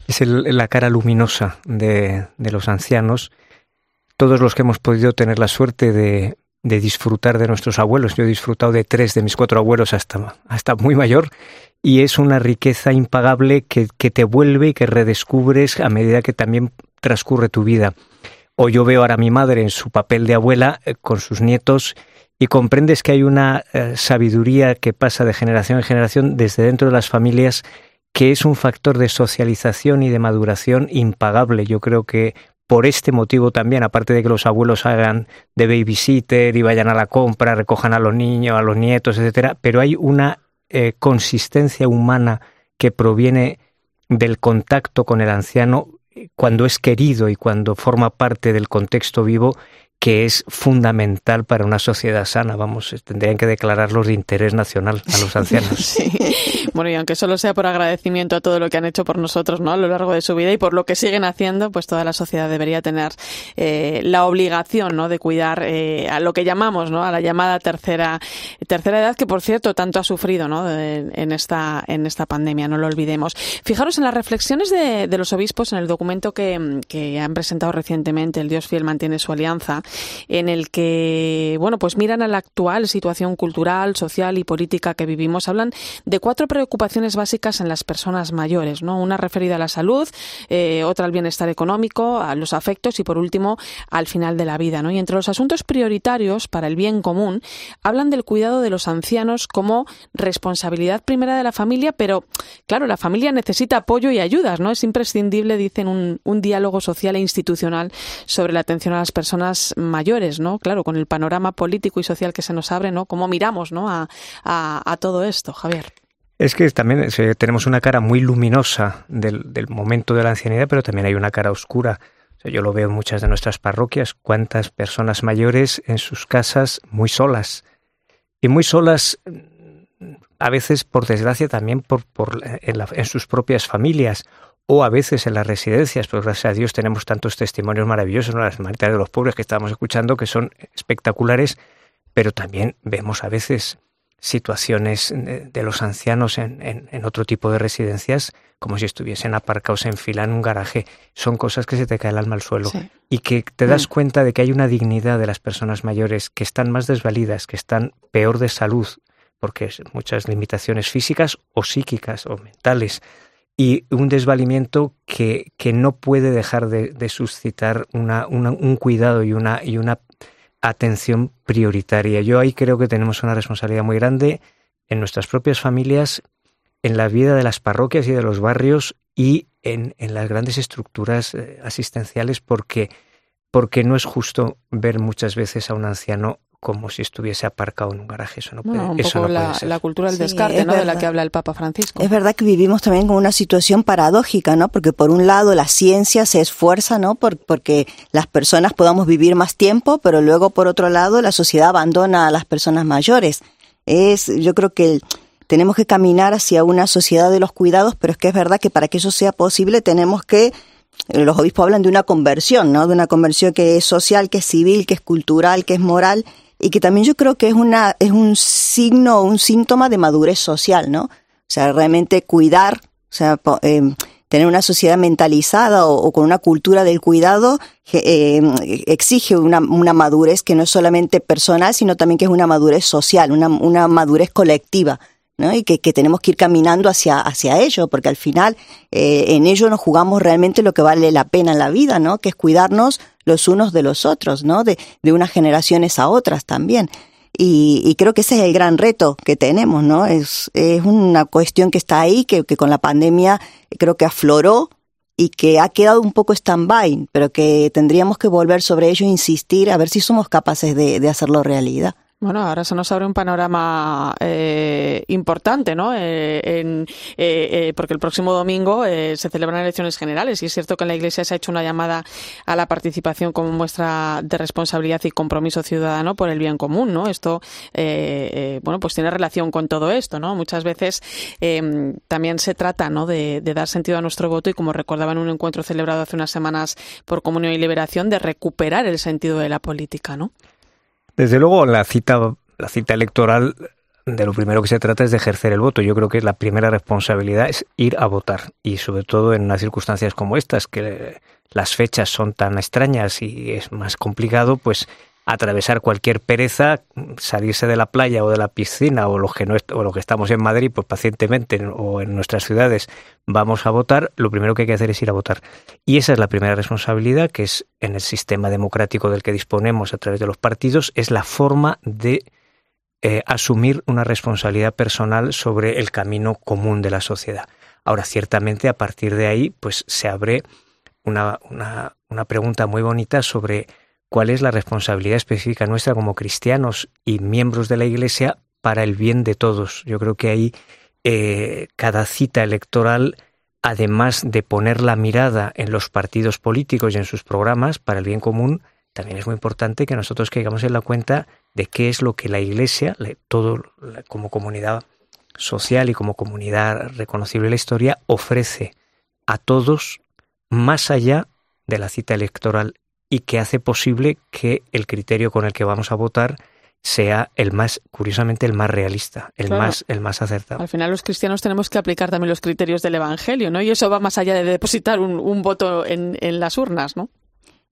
es el, la cara luminosa de, de los ancianos todos los que hemos podido tener la suerte de, disfrutar de nuestros abuelos. Yo he disfrutado de tres de mis cuatro abuelos hasta, hasta muy mayor y es una riqueza impagable que, que te vuelve y que redescubres a medida que también transcurre tu vida. O yo veo ahora a mi madre en su papel de abuela eh, con sus nietos y comprendes que hay una eh, sabiduría que pasa de generación en generación desde dentro de las familias que es un factor de socialización y de maduración impagable. Yo creo que por este motivo también, aparte de que los abuelos hagan de babysitter y vayan a la compra, recojan a los niños, a los nietos, etcétera, pero hay una eh, consistencia humana que proviene del contacto con el anciano cuando es querido y cuando forma parte del contexto vivo que es fundamental para una sociedad sana. Vamos, tendrían que declararlos de interés nacional a los ancianos. (laughs) Sí. Bueno, y aunque solo sea por agradecimiento a todo lo que han hecho por nosotros ¿no? a lo largo de su vida y por lo que siguen haciendo, pues toda la sociedad debería tener eh, la obligación ¿no? de cuidar eh, a lo que llamamos, ¿no? a la llamada tercera, tercera edad, que por cierto tanto ha sufrido ¿no? en, esta, en esta pandemia, no lo olvidemos. Fijaros en las reflexiones de, de los obispos en el documento que, que han presentado recientemente, El Dios Fiel mantiene su alianza en el que, bueno, pues miran a la actual situación cultural, social y política que vivimos. Hablan de cuatro preocupaciones básicas en las personas mayores, ¿no? Una referida a la salud, eh, otra al bienestar económico, a los afectos y por último al final de la vida, ¿no? Y entre los asuntos prioritarios para el bien común hablan del cuidado de los ancianos como responsabilidad primera de la familia, pero claro, la familia necesita apoyo y ayudas, ¿no? Es imprescindible, dicen, un, un diálogo social e institucional sobre la atención a las personas mayores, ¿no? Claro, con el panorama político y social que se nos abre, ¿no? ¿Cómo miramos, ¿no? A, todo esto, Javier. Es que también eh, tenemos una cara muy luminosa del, momento de la ancianidad, pero también hay una cara oscura. Yo lo veo en muchas de nuestras parroquias, cuántas personas mayores en sus casas muy solas. Y muy solas, a veces, por desgracia, también por, por en, la, en sus propias familias o a veces en las residencias, pero gracias a Dios tenemos tantos testimonios maravillosos, ¿no? las hermanitas de los pobres que estábamos escuchando, que son espectaculares, pero también vemos a veces situaciones de los ancianos en, en, en, otro tipo de residencias como si estuviesen aparcados en fila en un garaje. Son cosas que se te cae el alma al suelo sí. y que te das mm. cuenta de que hay una dignidad de las personas mayores que están más desvalidas, que están peor de salud, porque muchas limitaciones físicas o psíquicas o mentales y un desvalimiento que, que no puede dejar de, suscitar una, una, un cuidado y una, y una atención prioritaria. Yo ahí creo que tenemos una responsabilidad muy grande en nuestras propias familias, en la vida de las parroquias y de los barrios y en, en las grandes estructuras eh, asistenciales porque, porque no es justo ver muchas veces a un anciano como si estuviese aparcado en un garaje. Eso no puede, no, un eso poco no la, ser. la, cultura del sí, descarte, ¿no? De la que habla el Papa Francisco. Es verdad que vivimos también con una situación paradójica, ¿no? Porque por un lado la ciencia se esfuerza, ¿no? Por, porque las personas podamos vivir más tiempo, pero luego por otro lado la sociedad abandona a las personas mayores. Es, yo creo que tenemos que caminar hacia una sociedad de los cuidados, pero es que es verdad que para que eso sea posible tenemos que los obispos hablan de una conversión, ¿no? De una conversión que es social, que es civil, que es cultural, que es moral y que también yo creo que es una es un signo un síntoma de madurez social, ¿no? O sea, realmente cuidar O sea, eh, tener una sociedad mentalizada o, con una cultura del cuidado eh, exige una, madurez que no es solamente personal, sino también que es una madurez social, una, una madurez colectiva. ¿no? y que, tenemos que ir caminando hacia, hacia ello, porque al final eh, en ello nos jugamos realmente lo que vale la pena en la vida, ¿no? que es cuidarnos los unos de los otros, ¿no? de, de unas generaciones a otras también. Y, creo que ese es el gran reto que tenemos, ¿no? Es, es una cuestión que está ahí, que, que con la pandemia creo que afloró y que ha quedado un poco stand-by, pero que tendríamos que volver sobre ello e insistir a ver si somos capaces de, de hacerlo realidad. Bueno, ahora se nos abre un panorama eh, importante, ¿no? Eh, en, eh, porque el próximo domingo se celebran elecciones generales y es cierto que en la Iglesia se ha hecho una llamada a la participación como muestra de responsabilidad y compromiso ciudadano por el bien común, ¿no? Esto, bueno, pues tiene relación con todo esto, ¿no? Muchas veces también se trata, ¿no? De, de, dar sentido a nuestro voto y como recordaba en un encuentro celebrado hace unas semanas por Comunión y Liberación, de recuperar el sentido de la política, ¿no? Desde luego, la cita, la cita electoral, de lo primero que se trata es de ejercer el voto. Yo creo que la primera responsabilidad es ir a votar y sobre todo en unas circunstancias como estas, que las fechas son tan extrañas y es más complicado, pues atravesar cualquier pereza, salirse de la playa o de la piscina o los que no o lo que estamos en Madrid, pues pacientemente o en nuestras ciudades vamos a votar, lo primero que hay que hacer es ir a votar. Y esa es la primera responsabilidad que es en el sistema democrático del que disponemos a través de los partidos, es la forma de eh, asumir una responsabilidad personal sobre el camino común de la sociedad. Ahora, ciertamente, a partir de ahí, pues se abre una, una, una pregunta muy bonita sobre cuál es la responsabilidad específica nuestra como cristianos y miembros de la Iglesia para el bien de todos. Yo creo que ahí eh, cada cita electoral, además de poner la mirada en los partidos políticos y en sus programas para el bien común, también es muy importante que nosotros caigamos en la cuenta de qué es lo que la Iglesia, todo como comunidad social y como comunidad reconocible en la historia, ofrece a todos más allá de la cita electoral y que hace posible que el criterio con el que vamos a votar sea el más, curiosamente, el más realista, el más, el más acertado. Al final los cristianos tenemos que aplicar también los criterios del Evangelio, ¿no? Y eso va más allá de depositar un, voto en, en, las urnas, ¿no?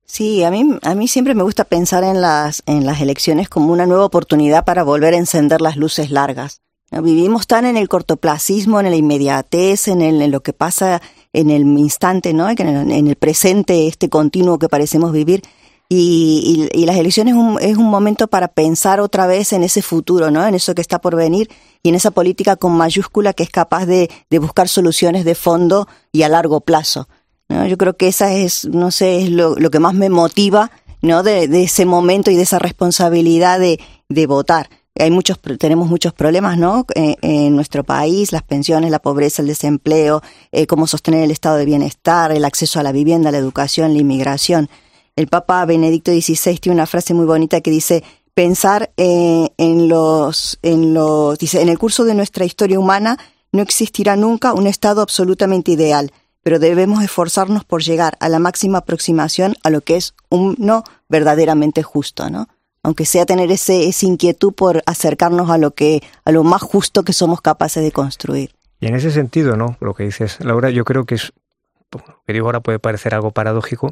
Sí, a mí, a mí siempre me gusta pensar en las, en las elecciones como una nueva oportunidad para volver a encender las luces largas. Vivimos tan en el cortoplacismo, en la inmediatez, en, el, en lo que pasa en el instante, ¿no? En el, presente, este continuo que parecemos vivir. Y, y, las elecciones es un, es un, momento para pensar otra vez en ese futuro, ¿no? En eso que está por venir y en esa política con mayúscula que es capaz de, buscar soluciones de fondo y a largo plazo. ¿no? Yo creo que esa es, no sé, es lo, que más me motiva, ¿no? De, ese momento y de esa responsabilidad de votar hay muchos, tenemos muchos problemas, ¿no? Eh, en nuestro país, las pensiones, la pobreza, el desempleo, eh, cómo sostener el estado de bienestar, el acceso a la vivienda, la educación, la inmigración. El Papa Benedicto XVI tiene una frase muy bonita que dice, pensar eh, en los, en los, dice, en el curso de nuestra historia humana no existirá nunca un estado absolutamente ideal, pero debemos esforzarnos por llegar a la máxima aproximación a lo que es un no verdaderamente justo, ¿no? Aunque sea tener ese, esa inquietud por acercarnos a lo que, a lo más justo que somos capaces de construir. Y en ese sentido, ¿no? Lo que dices, Laura, yo creo que es, lo que digo ahora puede parecer algo paradójico,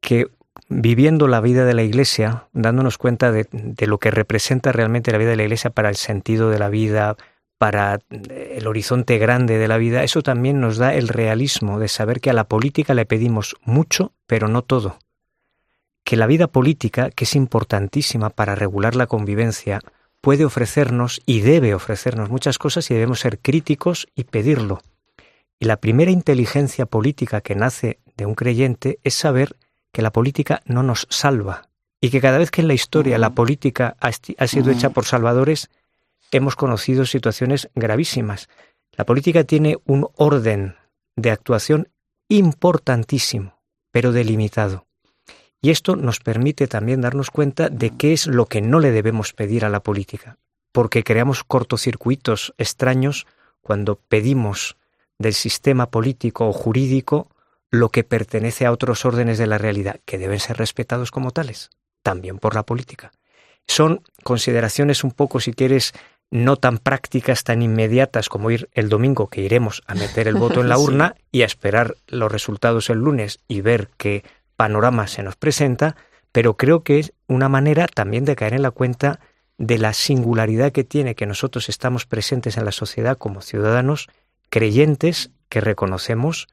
que viviendo la vida de la Iglesia, dándonos cuenta de, de, lo que representa realmente la vida de la Iglesia para el sentido de la vida, para el horizonte grande de la vida, eso también nos da el realismo de saber que a la política le pedimos mucho, pero no todo que la vida política, que es importantísima para regular la convivencia, puede ofrecernos y debe ofrecernos muchas cosas y debemos ser críticos y pedirlo. Y la primera inteligencia política que nace de un creyente es saber que la política no nos salva y que cada vez que en la historia la política ha sido hecha por salvadores, hemos conocido situaciones gravísimas. La política tiene un orden de actuación importantísimo, pero delimitado. Y esto nos permite también darnos cuenta de qué es lo que no le debemos pedir a la política, porque creamos cortocircuitos extraños cuando pedimos del sistema político o jurídico lo que pertenece a otros órdenes de la realidad, que deben ser respetados como tales, también por la política. Son consideraciones un poco, si quieres, no tan prácticas, tan inmediatas como ir el domingo, que iremos a meter el voto en la (laughs) urna y a esperar los resultados el lunes y ver qué panorama se nos presenta, pero creo que es una manera también de caer en la cuenta de la singularidad que tiene que nosotros estamos presentes en la sociedad como ciudadanos creyentes que reconocemos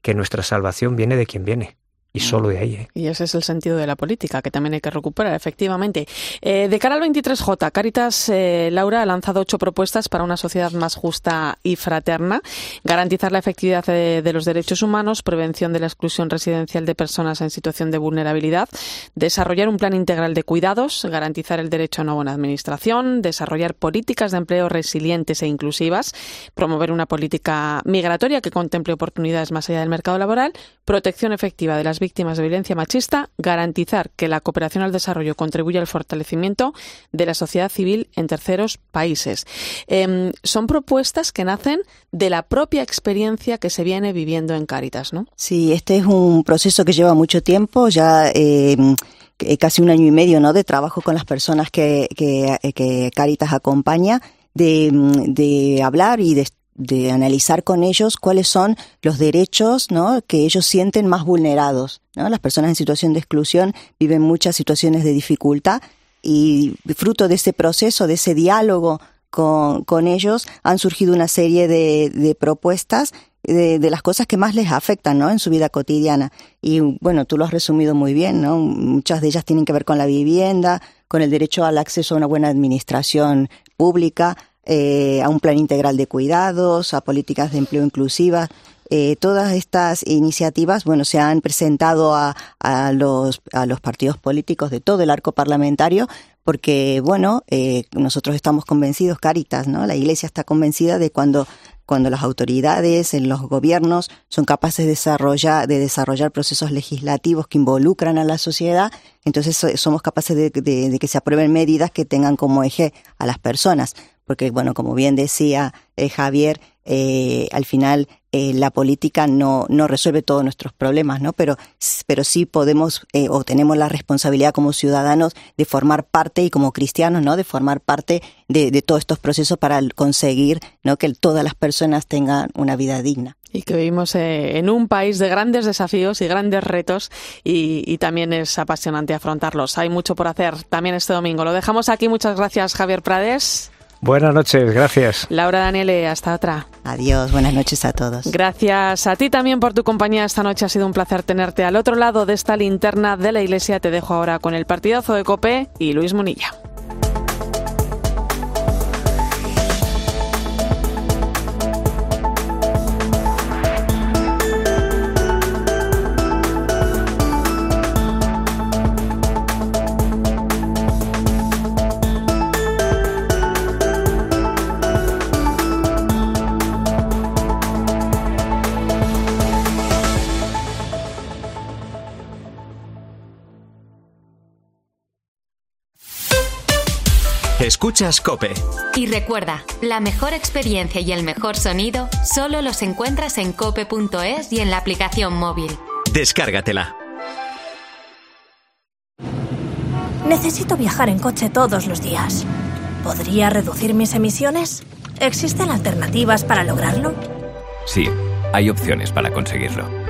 que nuestra salvación viene de quien viene y solo de ahí. ¿eh? Y ese es el sentido de la política, que también hay que recuperar, efectivamente. Eh, de cara al 23J, Caritas eh, Laura ha lanzado ocho propuestas para una sociedad más justa y fraterna, garantizar la efectividad de, de, los derechos humanos, prevención de la exclusión residencial de personas en situación de vulnerabilidad, desarrollar un plan integral de cuidados, garantizar el derecho a una buena administración, desarrollar políticas de empleo resilientes e inclusivas, promover una política migratoria que contemple oportunidades más allá del mercado laboral, protección efectiva de las víctimas de violencia machista, garantizar que la cooperación al desarrollo contribuya al fortalecimiento de la sociedad civil en terceros países. Eh, son propuestas que nacen de la propia experiencia que se viene viviendo en Cáritas, ¿no? Sí, este es un proceso que lleva mucho tiempo, ya eh, casi un año y medio, ¿no? De trabajo con las personas que, que, que Cáritas acompaña. De, de, hablar y de de analizar con ellos cuáles son los derechos ¿no? que ellos sienten más vulnerados. ¿no? Las personas en situación de exclusión viven muchas situaciones de dificultad y fruto de ese proceso, de ese diálogo con, con ellos, han surgido una serie de, de propuestas de, de, las cosas que más les afectan ¿no? en su vida cotidiana. Y bueno, tú lo has resumido muy bien, ¿no? Muchas de ellas tienen que ver con la vivienda, con el derecho al acceso a una buena administración pública, eh, a un plan integral de cuidados, a políticas de empleo inclusivas. Eh, todas estas iniciativas, bueno, se han presentado a, los, partidos políticos de todo el arco parlamentario porque, bueno, eh, nosotros estamos convencidos, Caritas, ¿no? La Iglesia está convencida de cuando cuando las autoridades, en los gobiernos, son capaces de desarrollar, de desarrollar procesos legislativos que involucran a la sociedad, entonces somos capaces de, de que se aprueben medidas que tengan como eje a las personas porque bueno, como bien decía eh, Javier, eh, al final eh, la política no, no resuelve todos nuestros problemas, ¿no? Pero, pero sí podemos o tenemos la responsabilidad como ciudadanos de formar parte y como cristianos, ¿no? De formar parte de, todos estos procesos para conseguir. Que todas las personas tengan una vida digna. Y que vivimos en un país de grandes desafíos y grandes retos y, y, también es apasionante afrontarlos. Hay mucho por hacer también este domingo. Lo dejamos aquí. Muchas gracias, Javier Prades. Buenas noches, gracias. Laura Daniele, hasta otra. Adiós, buenas noches a todos. Gracias a ti también por tu compañía esta noche. Ha sido un placer tenerte al otro lado de esta linterna de la iglesia. Te dejo ahora con el partidazo de Cope y Luis Munilla. Escuchas Cope. Y recuerda, la mejor experiencia y el mejor sonido solo los encuentras en cope.es y en la aplicación móvil. Descárgatela. Necesito viajar en coche todos los días. ¿Podría reducir mis emisiones? ¿Existen alternativas para lograrlo? Sí, hay opciones para conseguirlo.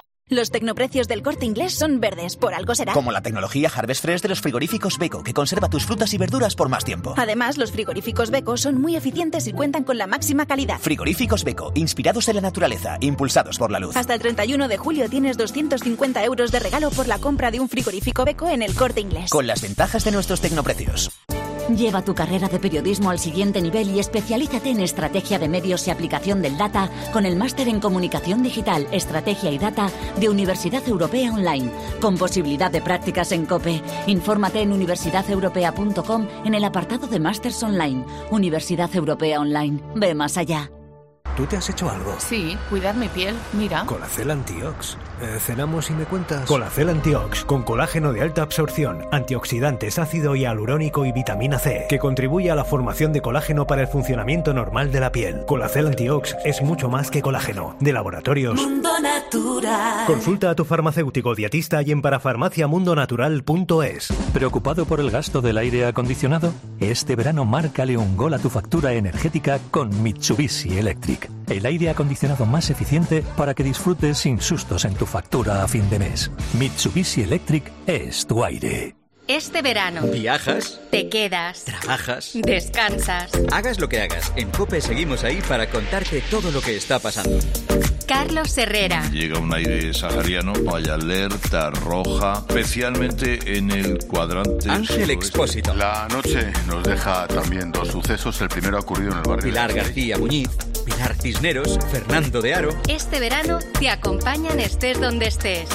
Los tecnoprecios del corte inglés son verdes, por algo será. Como la tecnología Harvest Fresh de los frigoríficos Beco, que conserva tus frutas y verduras por más tiempo. Además, los frigoríficos Beco son muy eficientes y cuentan con la máxima calidad. Frigoríficos Beco, inspirados en la naturaleza, impulsados por la luz. Hasta el 31 de julio tienes 250 euros de regalo por la compra de un frigorífico Beco en el corte inglés. Con las ventajas de nuestros tecnoprecios. Lleva tu carrera de periodismo al siguiente nivel y especialízate en estrategia de medios y aplicación del data con el máster en comunicación digital, estrategia y data de Universidad Europea Online, con posibilidad de prácticas en COPE. Infórmate en universidadeuropea.com en el apartado de Masters Online. Universidad Europea Online. Ve más allá. ¿Tú te has hecho algo? Sí, cuidar mi piel. Mira. Colacel Antiox. Eh, ¿Cenamos y me cuentas? Colacel Antiox, con colágeno de alta absorción, antioxidantes, ácido hialurónico y vitamina C, que contribuye a la formación de colágeno para el funcionamiento normal de la piel. Colacel Antiox es mucho más que colágeno. De laboratorios. Mundo Natural. Consulta a tu farmacéutico dietista y en parafarmaciamundonatural.es. ¿Preocupado por el gasto del aire acondicionado? Este verano márcale un gol a tu factura energética con Mitsubishi Electric. El aire acondicionado más eficiente para que disfrutes sin sustos en tu factura a fin de mes. Mitsubishi Electric es tu aire. Este verano. ¿Viajas? Te quedas. ¿Trabajas? Descansas. Hagas lo que hagas, en COPE seguimos ahí para contarte todo lo que está pasando. Carlos Herrera. Llega un aire sahariano, hay alerta roja, especialmente en el cuadrante. Ángel Expósito. La noche nos deja también dos sucesos. El primero ha ocurrido en el barrio. Pilar García Muñiz, Pilar Cisneros, Fernando de Aro. Este verano te acompañan estés donde estés.